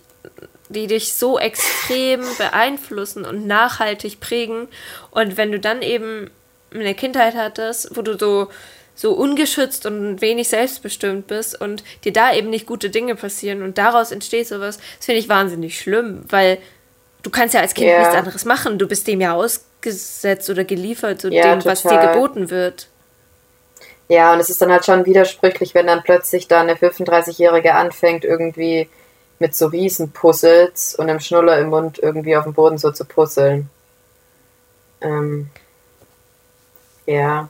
die dich so extrem beeinflussen und nachhaltig prägen. Und wenn du dann eben eine Kindheit hattest, wo du so so ungeschützt und wenig selbstbestimmt bist und dir da eben nicht gute Dinge passieren und daraus entsteht sowas, das finde ich wahnsinnig schlimm, weil du kannst ja als Kind yeah. nichts anderes machen. Du bist dem ja ausgesetzt oder geliefert, so ja, dem, total. was dir geboten wird. Ja, und es ist dann halt schon widersprüchlich, wenn dann plötzlich da eine 35-Jährige anfängt, irgendwie mit so Riesenpuzzles und einem Schnuller im Mund irgendwie auf dem Boden so zu puzzeln. Ähm, ja.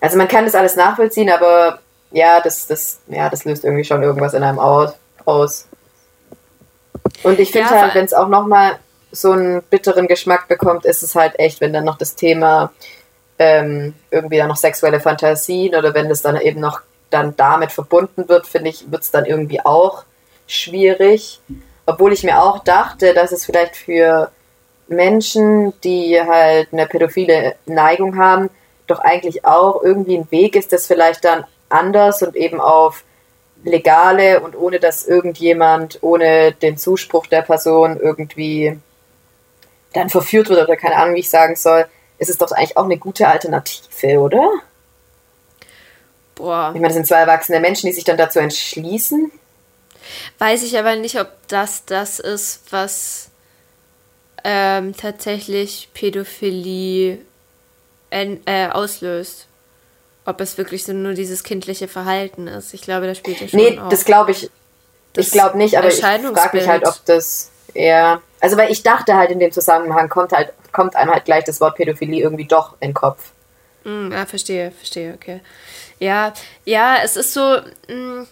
Also man kann das alles nachvollziehen, aber ja, das, das, ja, das löst irgendwie schon irgendwas in einem aus. Und ich finde ja, halt, wenn es auch nochmal so einen bitteren Geschmack bekommt, ist es halt echt, wenn dann noch das Thema ähm, irgendwie dann noch sexuelle Fantasien oder wenn das dann eben noch dann damit verbunden wird, finde ich, wird es dann irgendwie auch schwierig. Obwohl ich mir auch dachte, dass es vielleicht für Menschen, die halt eine pädophile Neigung haben, doch eigentlich auch irgendwie ein Weg ist, das vielleicht dann anders und eben auf legale und ohne dass irgendjemand ohne den Zuspruch der Person irgendwie dann verführt wird oder keine Ahnung, wie ich sagen soll, ist es doch eigentlich auch eine gute Alternative, oder? Boah. Ich meine, das sind zwei erwachsene Menschen, die sich dann dazu entschließen. Weiß ich aber nicht, ob das das ist, was ähm, tatsächlich Pädophilie äh, auslöst. Ob es wirklich so nur dieses kindliche Verhalten ist. Ich glaube, das spielt ja schon Nee, auch. das glaube ich. Das ich glaube nicht, aber ich frage mich halt, ob das eher. Also, weil ich dachte halt in dem Zusammenhang kommt halt, kommt einem halt gleich das Wort Pädophilie irgendwie doch in den Kopf. Mm, ah, verstehe, verstehe, okay. Ja, ja, es ist so. Mh, mm,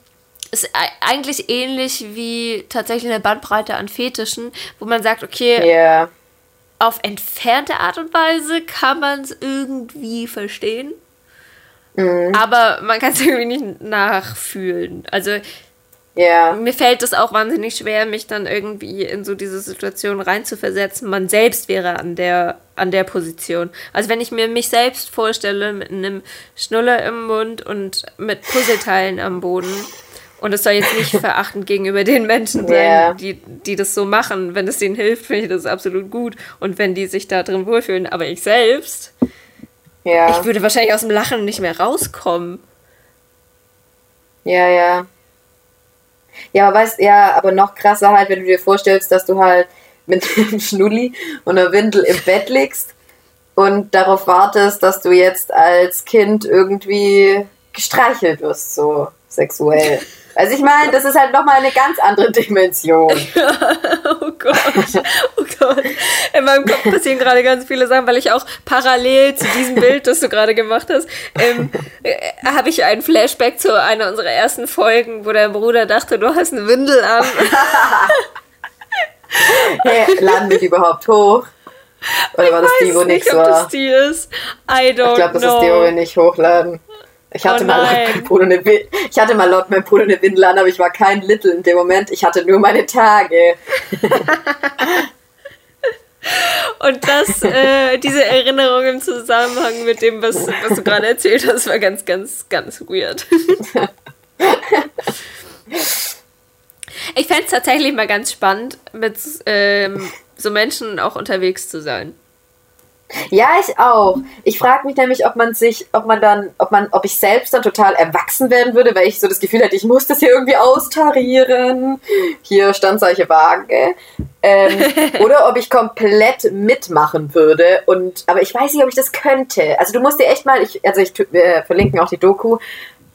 ist eigentlich ähnlich wie tatsächlich eine Bandbreite an Fetischen, wo man sagt, okay, yeah auf entfernte Art und Weise kann man es irgendwie verstehen. Mhm. Aber man kann es (laughs) irgendwie nicht nachfühlen. Also yeah. mir fällt es auch wahnsinnig schwer, mich dann irgendwie in so diese Situation reinzuversetzen. Man selbst wäre an der, an der Position. Also wenn ich mir mich selbst vorstelle mit einem Schnuller im Mund und mit Puzzleteilen am Boden und es soll jetzt nicht (laughs) verachtend gegenüber den Menschen sein, yeah. die, die das so machen. Wenn es denen hilft, finde ich das absolut gut. Und wenn die sich da drin wohlfühlen. Aber ich selbst, ja. ich würde wahrscheinlich aus dem Lachen nicht mehr rauskommen. Ja, ja. Ja, weißt ja, aber noch krasser halt, wenn du dir vorstellst, dass du halt mit einem (laughs) Schnulli und einer Windel im Bett liegst und darauf wartest, dass du jetzt als Kind irgendwie gestreichelt wirst, so sexuell. (laughs) Also ich meine, das ist halt nochmal eine ganz andere Dimension. (laughs) oh Gott, oh Gott. In meinem Kopf passieren gerade ganz viele Sachen, weil ich auch parallel zu diesem Bild, das du gerade gemacht hast, ähm, äh, habe ich einen Flashback zu einer unserer ersten Folgen, wo der Bruder dachte, du hast eine Windel an. (laughs) hey, laden wir die überhaupt hoch? Oder ich war das die, wo nichts war? Das die ist. I don't ich glaube, das know. ist die, wo wir nicht hochladen. Ich hatte, oh mal laut mein Bruder eine ich hatte mal laut meinem Bruder eine Windel an, aber ich war kein Little in dem Moment. Ich hatte nur meine Tage. (laughs) Und das, äh, diese Erinnerung im Zusammenhang mit dem, was, was du gerade erzählt hast, war ganz, ganz, ganz weird. (laughs) ich fände es tatsächlich mal ganz spannend, mit ähm, so Menschen auch unterwegs zu sein. Ja, ich auch. Ich frage mich nämlich, ob man sich, ob man dann, ob man, ob ich selbst dann total erwachsen werden würde, weil ich so das Gefühl hätte, ich muss das hier irgendwie austarieren. Hier Standzeichen Waage. Ähm, (laughs) oder ob ich komplett mitmachen würde. Und aber ich weiß nicht, ob ich das könnte. Also du musst dir echt mal, ich, also ich wir verlinken auch die Doku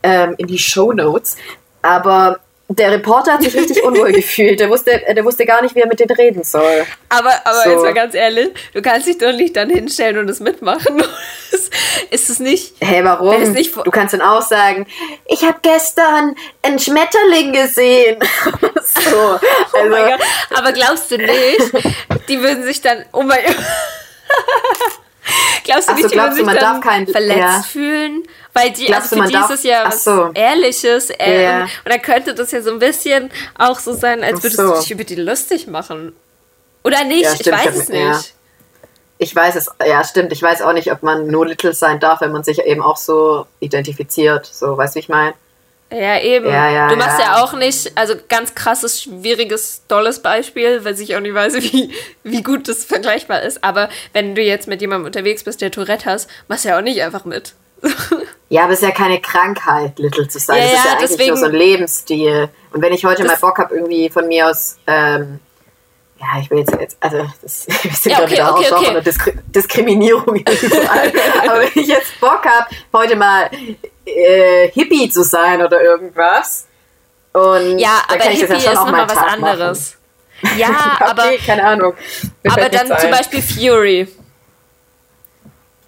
ähm, in die Show Notes. Aber der Reporter hat sich richtig (laughs) unwohl gefühlt. Der wusste, der wusste gar nicht, wie er mit denen reden soll. Aber, aber so. jetzt mal ganz ehrlich, du kannst dich doch nicht dann hinstellen und es mitmachen. (laughs) ist es nicht. Hä, hey, warum? Nicht du kannst dann auch sagen, ich habe gestern einen Schmetterling gesehen. (laughs) so. Also, oh mein Gott. Aber glaubst du nicht, die würden sich dann. Oh mein Gott. glaubst du nicht, so, die würden sich dann kein, verletzt ja. fühlen? Weil die, Glaubst also für die ist es ja was so. Ehrliches. Ähm, yeah. Und dann könnte das ja so ein bisschen auch so sein, als würdest so. du dich über die lustig machen. Oder nicht? Ja, ich weiß es nicht. Ja. Ich weiß es, ja, stimmt. Ich weiß auch nicht, ob man nur Little sein darf, wenn man sich eben auch so identifiziert. So, weißt du, wie ich meine? Ja, eben. Ja, ja, du machst ja. ja. auch nicht, also ganz krasses, schwieriges, tolles Beispiel, weil ich auch nicht weiß, wie, wie gut das vergleichbar ist. Aber wenn du jetzt mit jemandem unterwegs bist, der Tourette hast, machst du ja auch nicht einfach mit. (laughs) Ja, aber es ist ja keine Krankheit, Little zu sein. Ja, das ist ja, eigentlich deswegen... nur so ein Lebensstil. Und wenn ich heute mal Bock habe, irgendwie von mir aus, ähm, ja, ich will jetzt, jetzt also das, (laughs) wir sind ja, okay, wieder okay, auch okay. von Diskri Diskriminierung (laughs) aber wenn ich jetzt Bock habe, heute mal äh, Hippie zu sein oder irgendwas, und ja, aber Hippie ja ist nochmal was Tag anderes. Machen. Ja, (laughs) aber keine Ahnung. Mir aber dann zum Beispiel Fury.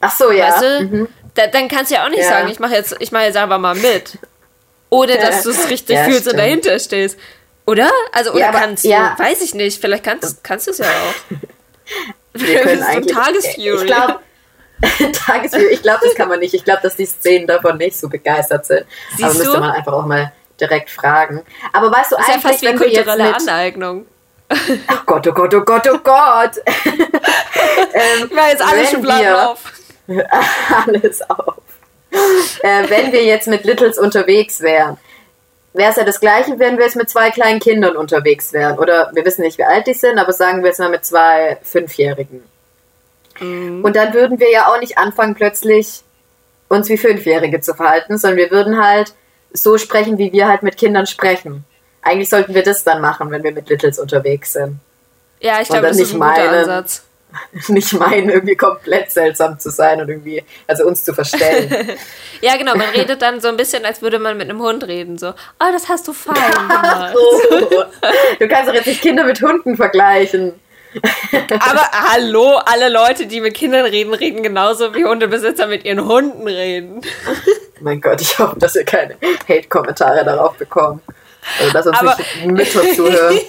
Ach so, ja. Weißt du? mhm. Da, dann kannst du ja auch nicht ja. sagen, ich mache jetzt, ich mache jetzt einfach mal mit. Ohne dass du es richtig ja, fühlst stimmt. und dahinter stehst. Oder? Also, oder ja, kannst du, weiß ich nicht, vielleicht kannst, kannst du es ja auch. (laughs) Wir können eigentlich, Tagesfury. Ich glaube, (laughs) Tagesfury, ich glaube, das kann man nicht. Ich glaube, dass die Szenen davon nicht so begeistert sind. Siehst Aber müsste man einfach auch mal direkt fragen. Aber weißt du das ist eigentlich, ja fast wie wenn kulturelle mit, Aneignung. Oh Gott, oh Gott, oh Gott, oh Gott. (laughs) ähm, ich war jetzt alle Schubladen auf. (laughs) alles auf. Äh, wenn wir jetzt mit Littles unterwegs wären, wäre es ja das Gleiche, wenn wir jetzt mit zwei kleinen Kindern unterwegs wären. Oder wir wissen nicht, wie alt die sind, aber sagen wir jetzt mal mit zwei Fünfjährigen. Mhm. Und dann würden wir ja auch nicht anfangen, plötzlich uns wie Fünfjährige zu verhalten, sondern wir würden halt so sprechen, wie wir halt mit Kindern sprechen. Eigentlich sollten wir das dann machen, wenn wir mit Littles unterwegs sind. Ja, ich glaube, das ist ein guter meinen, Ansatz. (laughs) nicht meinen, irgendwie komplett seltsam zu sein und irgendwie, also uns zu verstellen. (laughs) ja, genau, man redet dann so ein bisschen, als würde man mit einem Hund reden, so, oh, das hast du fein (laughs) gemacht. oh, du kannst doch jetzt nicht Kinder mit Hunden vergleichen. Aber hallo, alle Leute, die mit Kindern reden, reden genauso wie Hundebesitzer mit ihren Hunden reden. mein Gott, ich hoffe, dass ihr keine Hate-Kommentare darauf bekommt. Also, dass uns Aber nicht Mütter zuhören.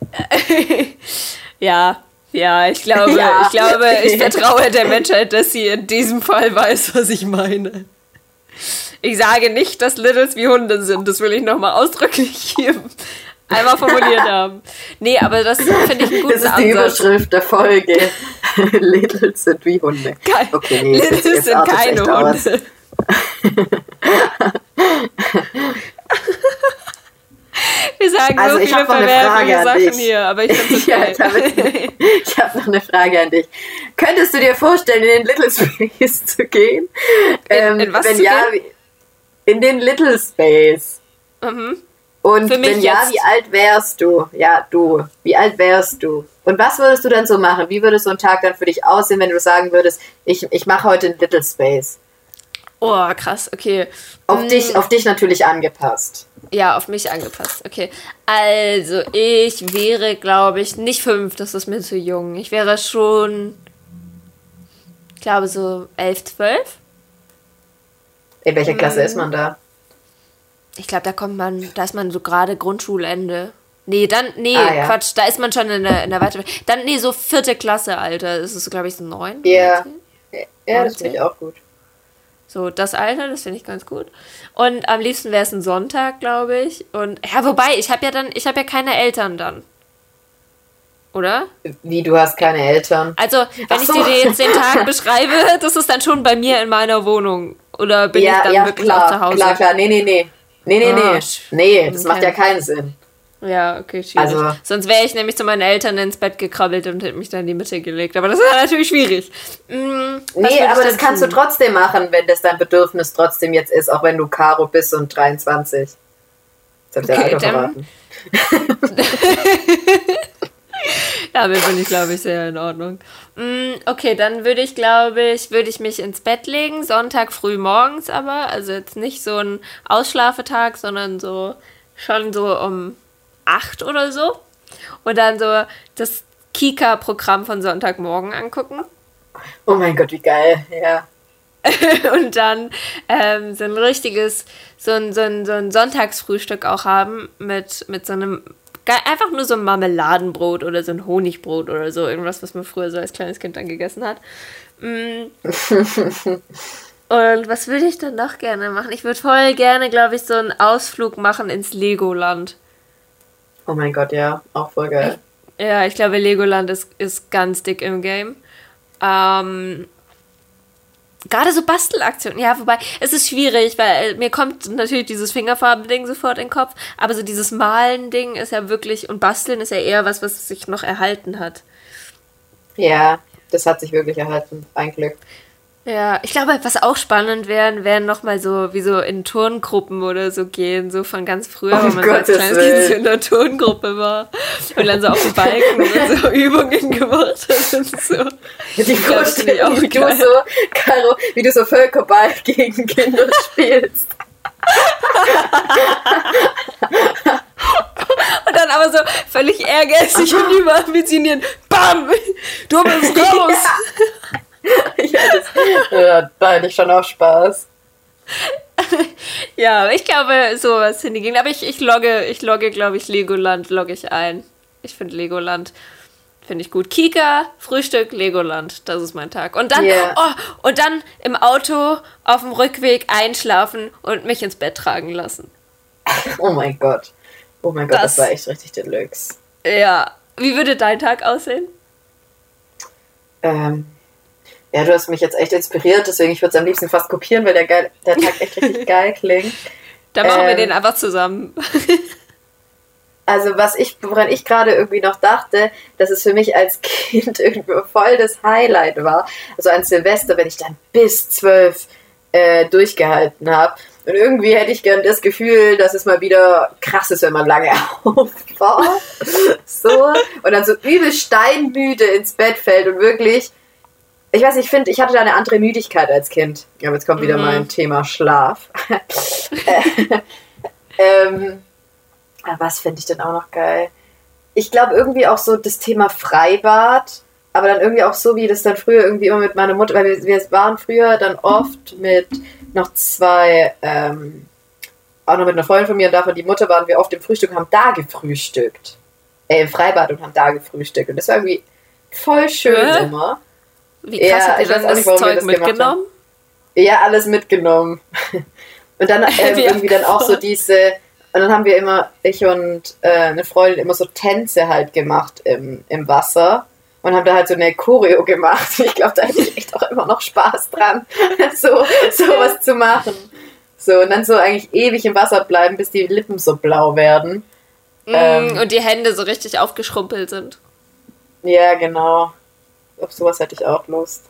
(laughs) ja, ja, ich glaube, ja. ich glaube, ich (laughs) vertraue der Menschheit, dass sie in diesem Fall weiß, was ich meine. Ich sage nicht, dass Littles wie Hunde sind. Das will ich nochmal ausdrücklich hier einmal formuliert (laughs) haben. Nee, aber das finde ich einen guten Das ist die Ansatz. Überschrift der Folge. Littles sind wie Hunde. Kein, okay, nee, Littles sind keine Hunde. (laughs) Wir sagen also, so viele verwerfliche Sachen hier, aber ich finde es (laughs) ja, Ich (laughs) habe hab noch eine Frage an dich. Könntest du dir vorstellen, in den Little Space zu gehen? In, ähm, in was wenn zu ja, gehen? in den Little Space. Mhm. Und wenn jetzt. ja, wie alt wärst du? Ja, du. Wie alt wärst du? Und was würdest du dann so machen? Wie würde so ein Tag dann für dich aussehen, wenn du sagen würdest, ich, ich mache heute einen Little Space? Oh, krass, okay. Auf, hm. dich, auf dich natürlich angepasst. Ja, auf mich angepasst, okay. Also, ich wäre, glaube ich, nicht fünf, das ist mir zu jung. Ich wäre schon, ich glaube, so elf, zwölf. In welcher Klasse hm. ist man da? Ich glaube, da kommt man, da ist man so gerade Grundschulende. Nee, dann, nee, ah, ja. Quatsch, da ist man schon in der, in der Weiterbildung. Dann, nee, so vierte Klasse, Alter. Das ist, glaube ich, so neun. Ja. Ja, das finde ich auch gut. So, das Alter, das finde ich ganz gut. Und am liebsten wäre es ein Sonntag, glaube ich. Und ja, wobei, ich habe ja dann, ich habe ja keine Eltern dann. Oder? Wie, du hast keine Eltern? Also, wenn so. ich dir jetzt den (laughs) Tag beschreibe, das ist dann schon bei mir in meiner Wohnung. Oder bin ja, ich dann ja, wirklich klar, auch zu Hause? Klar, klar, nee, nee, nee. Nee, nee, oh, nee. Nee, das macht ja keinen Sinn. Ja, okay, schwierig. Also- Sonst wäre ich nämlich zu meinen Eltern ins Bett gekrabbelt und hätte mich dann in die Mitte gelegt. Aber das ist natürlich schwierig. Was Nee, aber das denn kannst tun? du trotzdem machen, wenn das dein Bedürfnis trotzdem jetzt ist, auch wenn du Karo bist und 23. Jetzt hab ich Okay, dann- verraten. Damit (laughs) bin ich, glaube ich, sehr in Ordnung. Mm, okay, dann würde ich, glaube ich, würde ich mich ins Bett legen, Sonntag früh morgens aber. Also jetzt nicht so ein Ausschlafetag, sondern so schon so um acht oder so. Und dann so das Kika-Programm von Sonntagmorgen angucken. Oh mein Gott, wie geil. Ja. (laughs) und dann ähm, so ein richtiges, so ein, so ein, so ein Sonntagsfrühstück auch haben mit, mit so einem, einfach nur so ein Marmeladenbrot oder so ein Honigbrot oder so, irgendwas, was man früher so als kleines Kind dann gegessen hat. Mm. (laughs) und was würde ich dann noch gerne machen? Ich würde voll gerne, glaube ich, so einen Ausflug machen ins Legoland. Oh mein Gott, ja. Auch voll geil. Ja, ich glaube, Legoland ist, ist ganz dick im Game. Ähm, Gerade so Bastelaktionen. Ja, wobei, es ist schwierig, weil äh, mir kommt natürlich dieses Fingerfarben-Ding sofort in den Kopf, aber so dieses Malen-Ding ist ja wirklich, und Basteln ist ja eher was, was sich noch erhalten hat. Ja, das hat sich wirklich erhalten. Ein Glück. Ja, ich glaube, was auch spannend wären, wären nochmal so, wie so in Turngruppen oder so gehen, so von ganz früher, Um wenn man so als kleines Kind so in der Turngruppe war und dann so auf dem Balken und so (laughs) Übungen gemacht hat und so. Die Vorstellung, wie du geil. so, Caro, wie du so Völkerball gegen Kinder (laughs) spielst. Und dann aber so völlig ehrgeizig (laughs) und überambitioniert. Bam! Du bist raus! ja, (laughs) das, ja, da hätte ich schon auch Spaß. (laughs) ja, ich glaube, sowas hingegen. Aber ich, ich logge, ich logge, glaube ich, Legoland logge ich ein. Ich finde Legoland. Finde ich gut. Kika, Frühstück, Legoland. Das ist mein Tag. Und dann, Yeah. oh, und dann im Auto auf dem Rückweg einschlafen und mich ins Bett tragen lassen. (laughs) Oh mein Gott. Oh mein Gott, das, Das- war echt richtig Deluxe. Ja. Wie würde dein Tag aussehen? Ähm, ja, du hast mich jetzt echt inspiriert, deswegen ich würde es am liebsten fast kopieren, weil der, geil, der Tag echt richtig (laughs) geil klingt. Dann machen wir Ähm. den einfach zusammen. (laughs) Also was ich, woran ich gerade irgendwie noch dachte, dass es für mich als Kind (laughs) irgendwie voll das Highlight war. Also an Silvester, wenn ich dann bis zwölf äh, durchgehalten habe. Und irgendwie hätte ich gern das Gefühl, dass es mal wieder krass ist, wenn man lange aufbaut. So. Und dann so übel steinmüde ins Bett fällt und wirklich. Ich weiß, ich finde, ich hatte da eine andere Müdigkeit als Kind. Aber jetzt kommt wieder Mhm. mein Thema Schlaf. Äh, (laughs) ähm, aber was finde ich denn auch noch geil? Ich glaube irgendwie auch so das Thema Freibad, aber dann irgendwie auch so, wie das dann früher irgendwie immer mit meiner Mutter, weil wir, wir waren früher dann oft mit noch zwei, ähm, auch noch mit einer Freundin von mir und davon die Mutter waren wir oft im Frühstück und haben da gefrühstückt. Äh, im Freibad und haben da gefrühstückt. Und das war irgendwie voll schön Hä? immer. Wie krass Ja, habt ihr dann das nicht, Zeug das mitgenommen? Ja, alles mitgenommen. (laughs) Und dann (laughs) ähm, Wie irgendwie dann auch so diese, und dann haben wir immer, ich und äh, eine Freundin, immer so Tänze halt gemacht im, im Wasser und haben da halt so eine Choreo gemacht. (laughs) Ich glaube, da hätte ich echt auch immer noch Spaß dran, so, so was zu machen. So, und dann so eigentlich ewig im Wasser bleiben, bis die Lippen so blau werden. Ähm. Mm, und die Hände so richtig aufgeschrumpelt sind. Ja, genau. Auf sowas hätte ich auch Lust.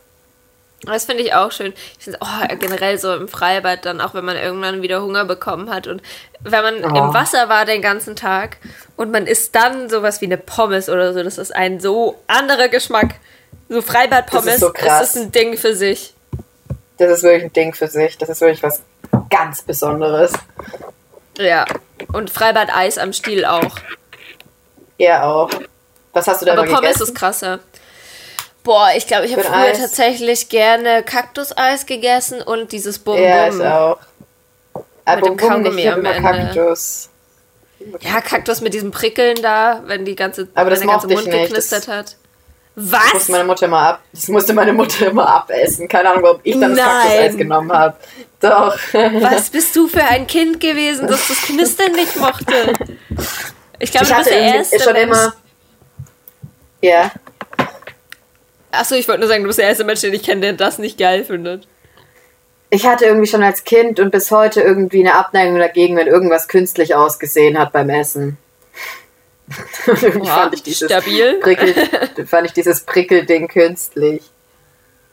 Das finde ich auch schön. Ich finde oh, generell so im Freibad dann, auch wenn man irgendwann wieder Hunger bekommen hat und wenn man Oh. im Wasser war den ganzen Tag und man isst dann sowas wie eine Pommes oder so, das ist ein so anderer Geschmack. So Freibad-Pommes, Das ist so das ist ein Ding für sich. Das ist wirklich ein Ding für sich. Das ist wirklich was ganz Besonderes. Ja. Und Freibad-Eis am Stiel auch. Ja, auch. Was hast du da Aber Pommes gegessen? ist krasser. Boah, ich glaube, ich habe früher Eis? tatsächlich gerne Kaktuseis gegessen und dieses Bum Ja, ich auch. Aber Mit dem Kaugummi nicht, am Ende. Kaktus. Ja, Kaktus mit diesem Prickeln da, wenn die ganze, Aber wenn das der ganze mochte ich Mund nicht. geknistert Das- hat. Das Was? musste meine Mutter immer ab. Das musste meine Mutter immer abessen. Keine Ahnung, warum ich dann das. Kaktuseis genommen habe. Doch. Was bist du für ein Kind gewesen, das das Knistern nicht mochte? Ich glaube, Ich hatte der Erste. schon Mensch- immer. Ja. Achso, ich wollte nur sagen, du bist der erste Mensch, den ich kenne, der das nicht geil findet. Ich hatte irgendwie schon als Kind und bis heute irgendwie eine Abneigung dagegen, wenn irgendwas künstlich ausgesehen hat beim Essen. (laughs) Irgendwie Ja, fand ich dieses stabil. Prickel, (laughs) fand ich dieses Prickelding künstlich.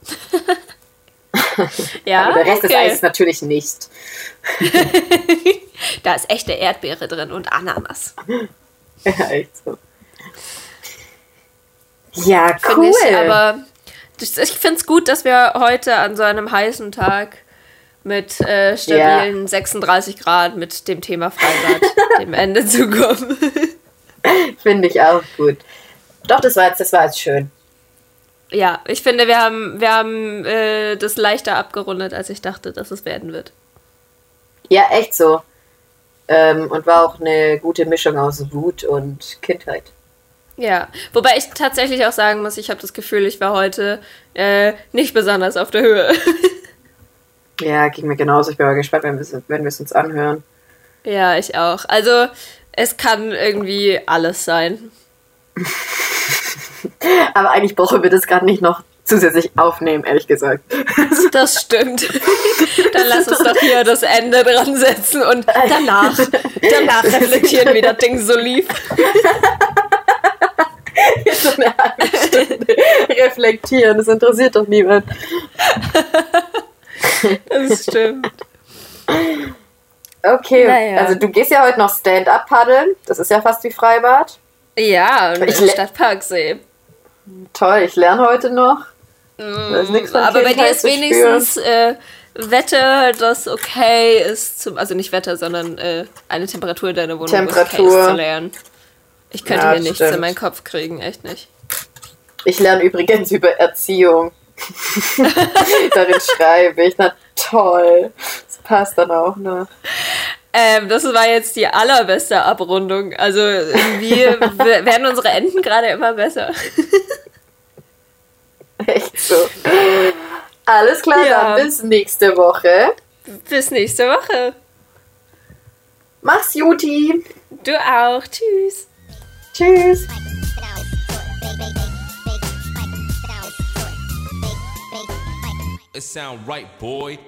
(laughs) Ja, Aber der Rest des okay. Eis natürlich nicht. Da ist echte Erdbeere drin und Ananas. Ja, echt so. Ja, cool. ich, aber ich finde es gut, dass wir heute an so einem heißen Tag mit äh, stabilen 36 Grad mit dem Thema Freibad (laughs) dem Ende zukommen. Finde ich auch gut. Doch, das war jetzt, das war jetzt schön. ja, ich finde, wir haben, wir haben äh, das leichter abgerundet, als ich dachte, dass es werden wird. Ja, echt so. Ähm, und war auch eine gute Mischung aus Wut und Kindheit. Ja, wobei ich tatsächlich auch sagen muss, ich habe das Gefühl, ich war heute äh, nicht besonders auf der Höhe. (laughs) Ja, ging mir genauso. Ich bin mal gespannt, wenn wir es wenn wir es uns anhören. ja, ich auch. Also, es kann irgendwie alles sein. (laughs) Aber eigentlich brauchen wir das gerade nicht noch zusätzlich aufnehmen, ehrlich gesagt. (laughs) Das stimmt. Dann lass uns doch hier das Ende dran setzen und danach, danach reflektieren, wie das Ding so lief. so eine halbe Stunde reflektieren, das interessiert doch niemand. Das stimmt. Okay, Naja. also du gehst ja heute noch Stand-up paddeln. Das ist ja fast wie Freibad. Ja, und Ich Stadtparksee. Toll, ich lerne heute noch. Von Aber bei dir ist wenigstens äh, Wetter, das okay ist, zum, also nicht Wetter, sondern äh, eine Temperatur in deiner Wohnung, was okay Temperatur. ist zu lernen. Ich könnte Ja, mir nichts stimmt. in meinen Kopf kriegen, echt nicht. Ich lerne übrigens über Erziehung. (laughs) Darin schreibe ich. Na toll. Das passt dann auch noch. Ähm, das war jetzt die allerbeste Abrundung. Also irgendwie w- werden unsere Enden gerade immer besser. (laughs) (laughs) Echt so. Alles klar, Ja. dann bis nächste Woche. Bis nächste Woche. Mach's Juti. Du auch. Tschüss. Tschüss. It sound right, boy.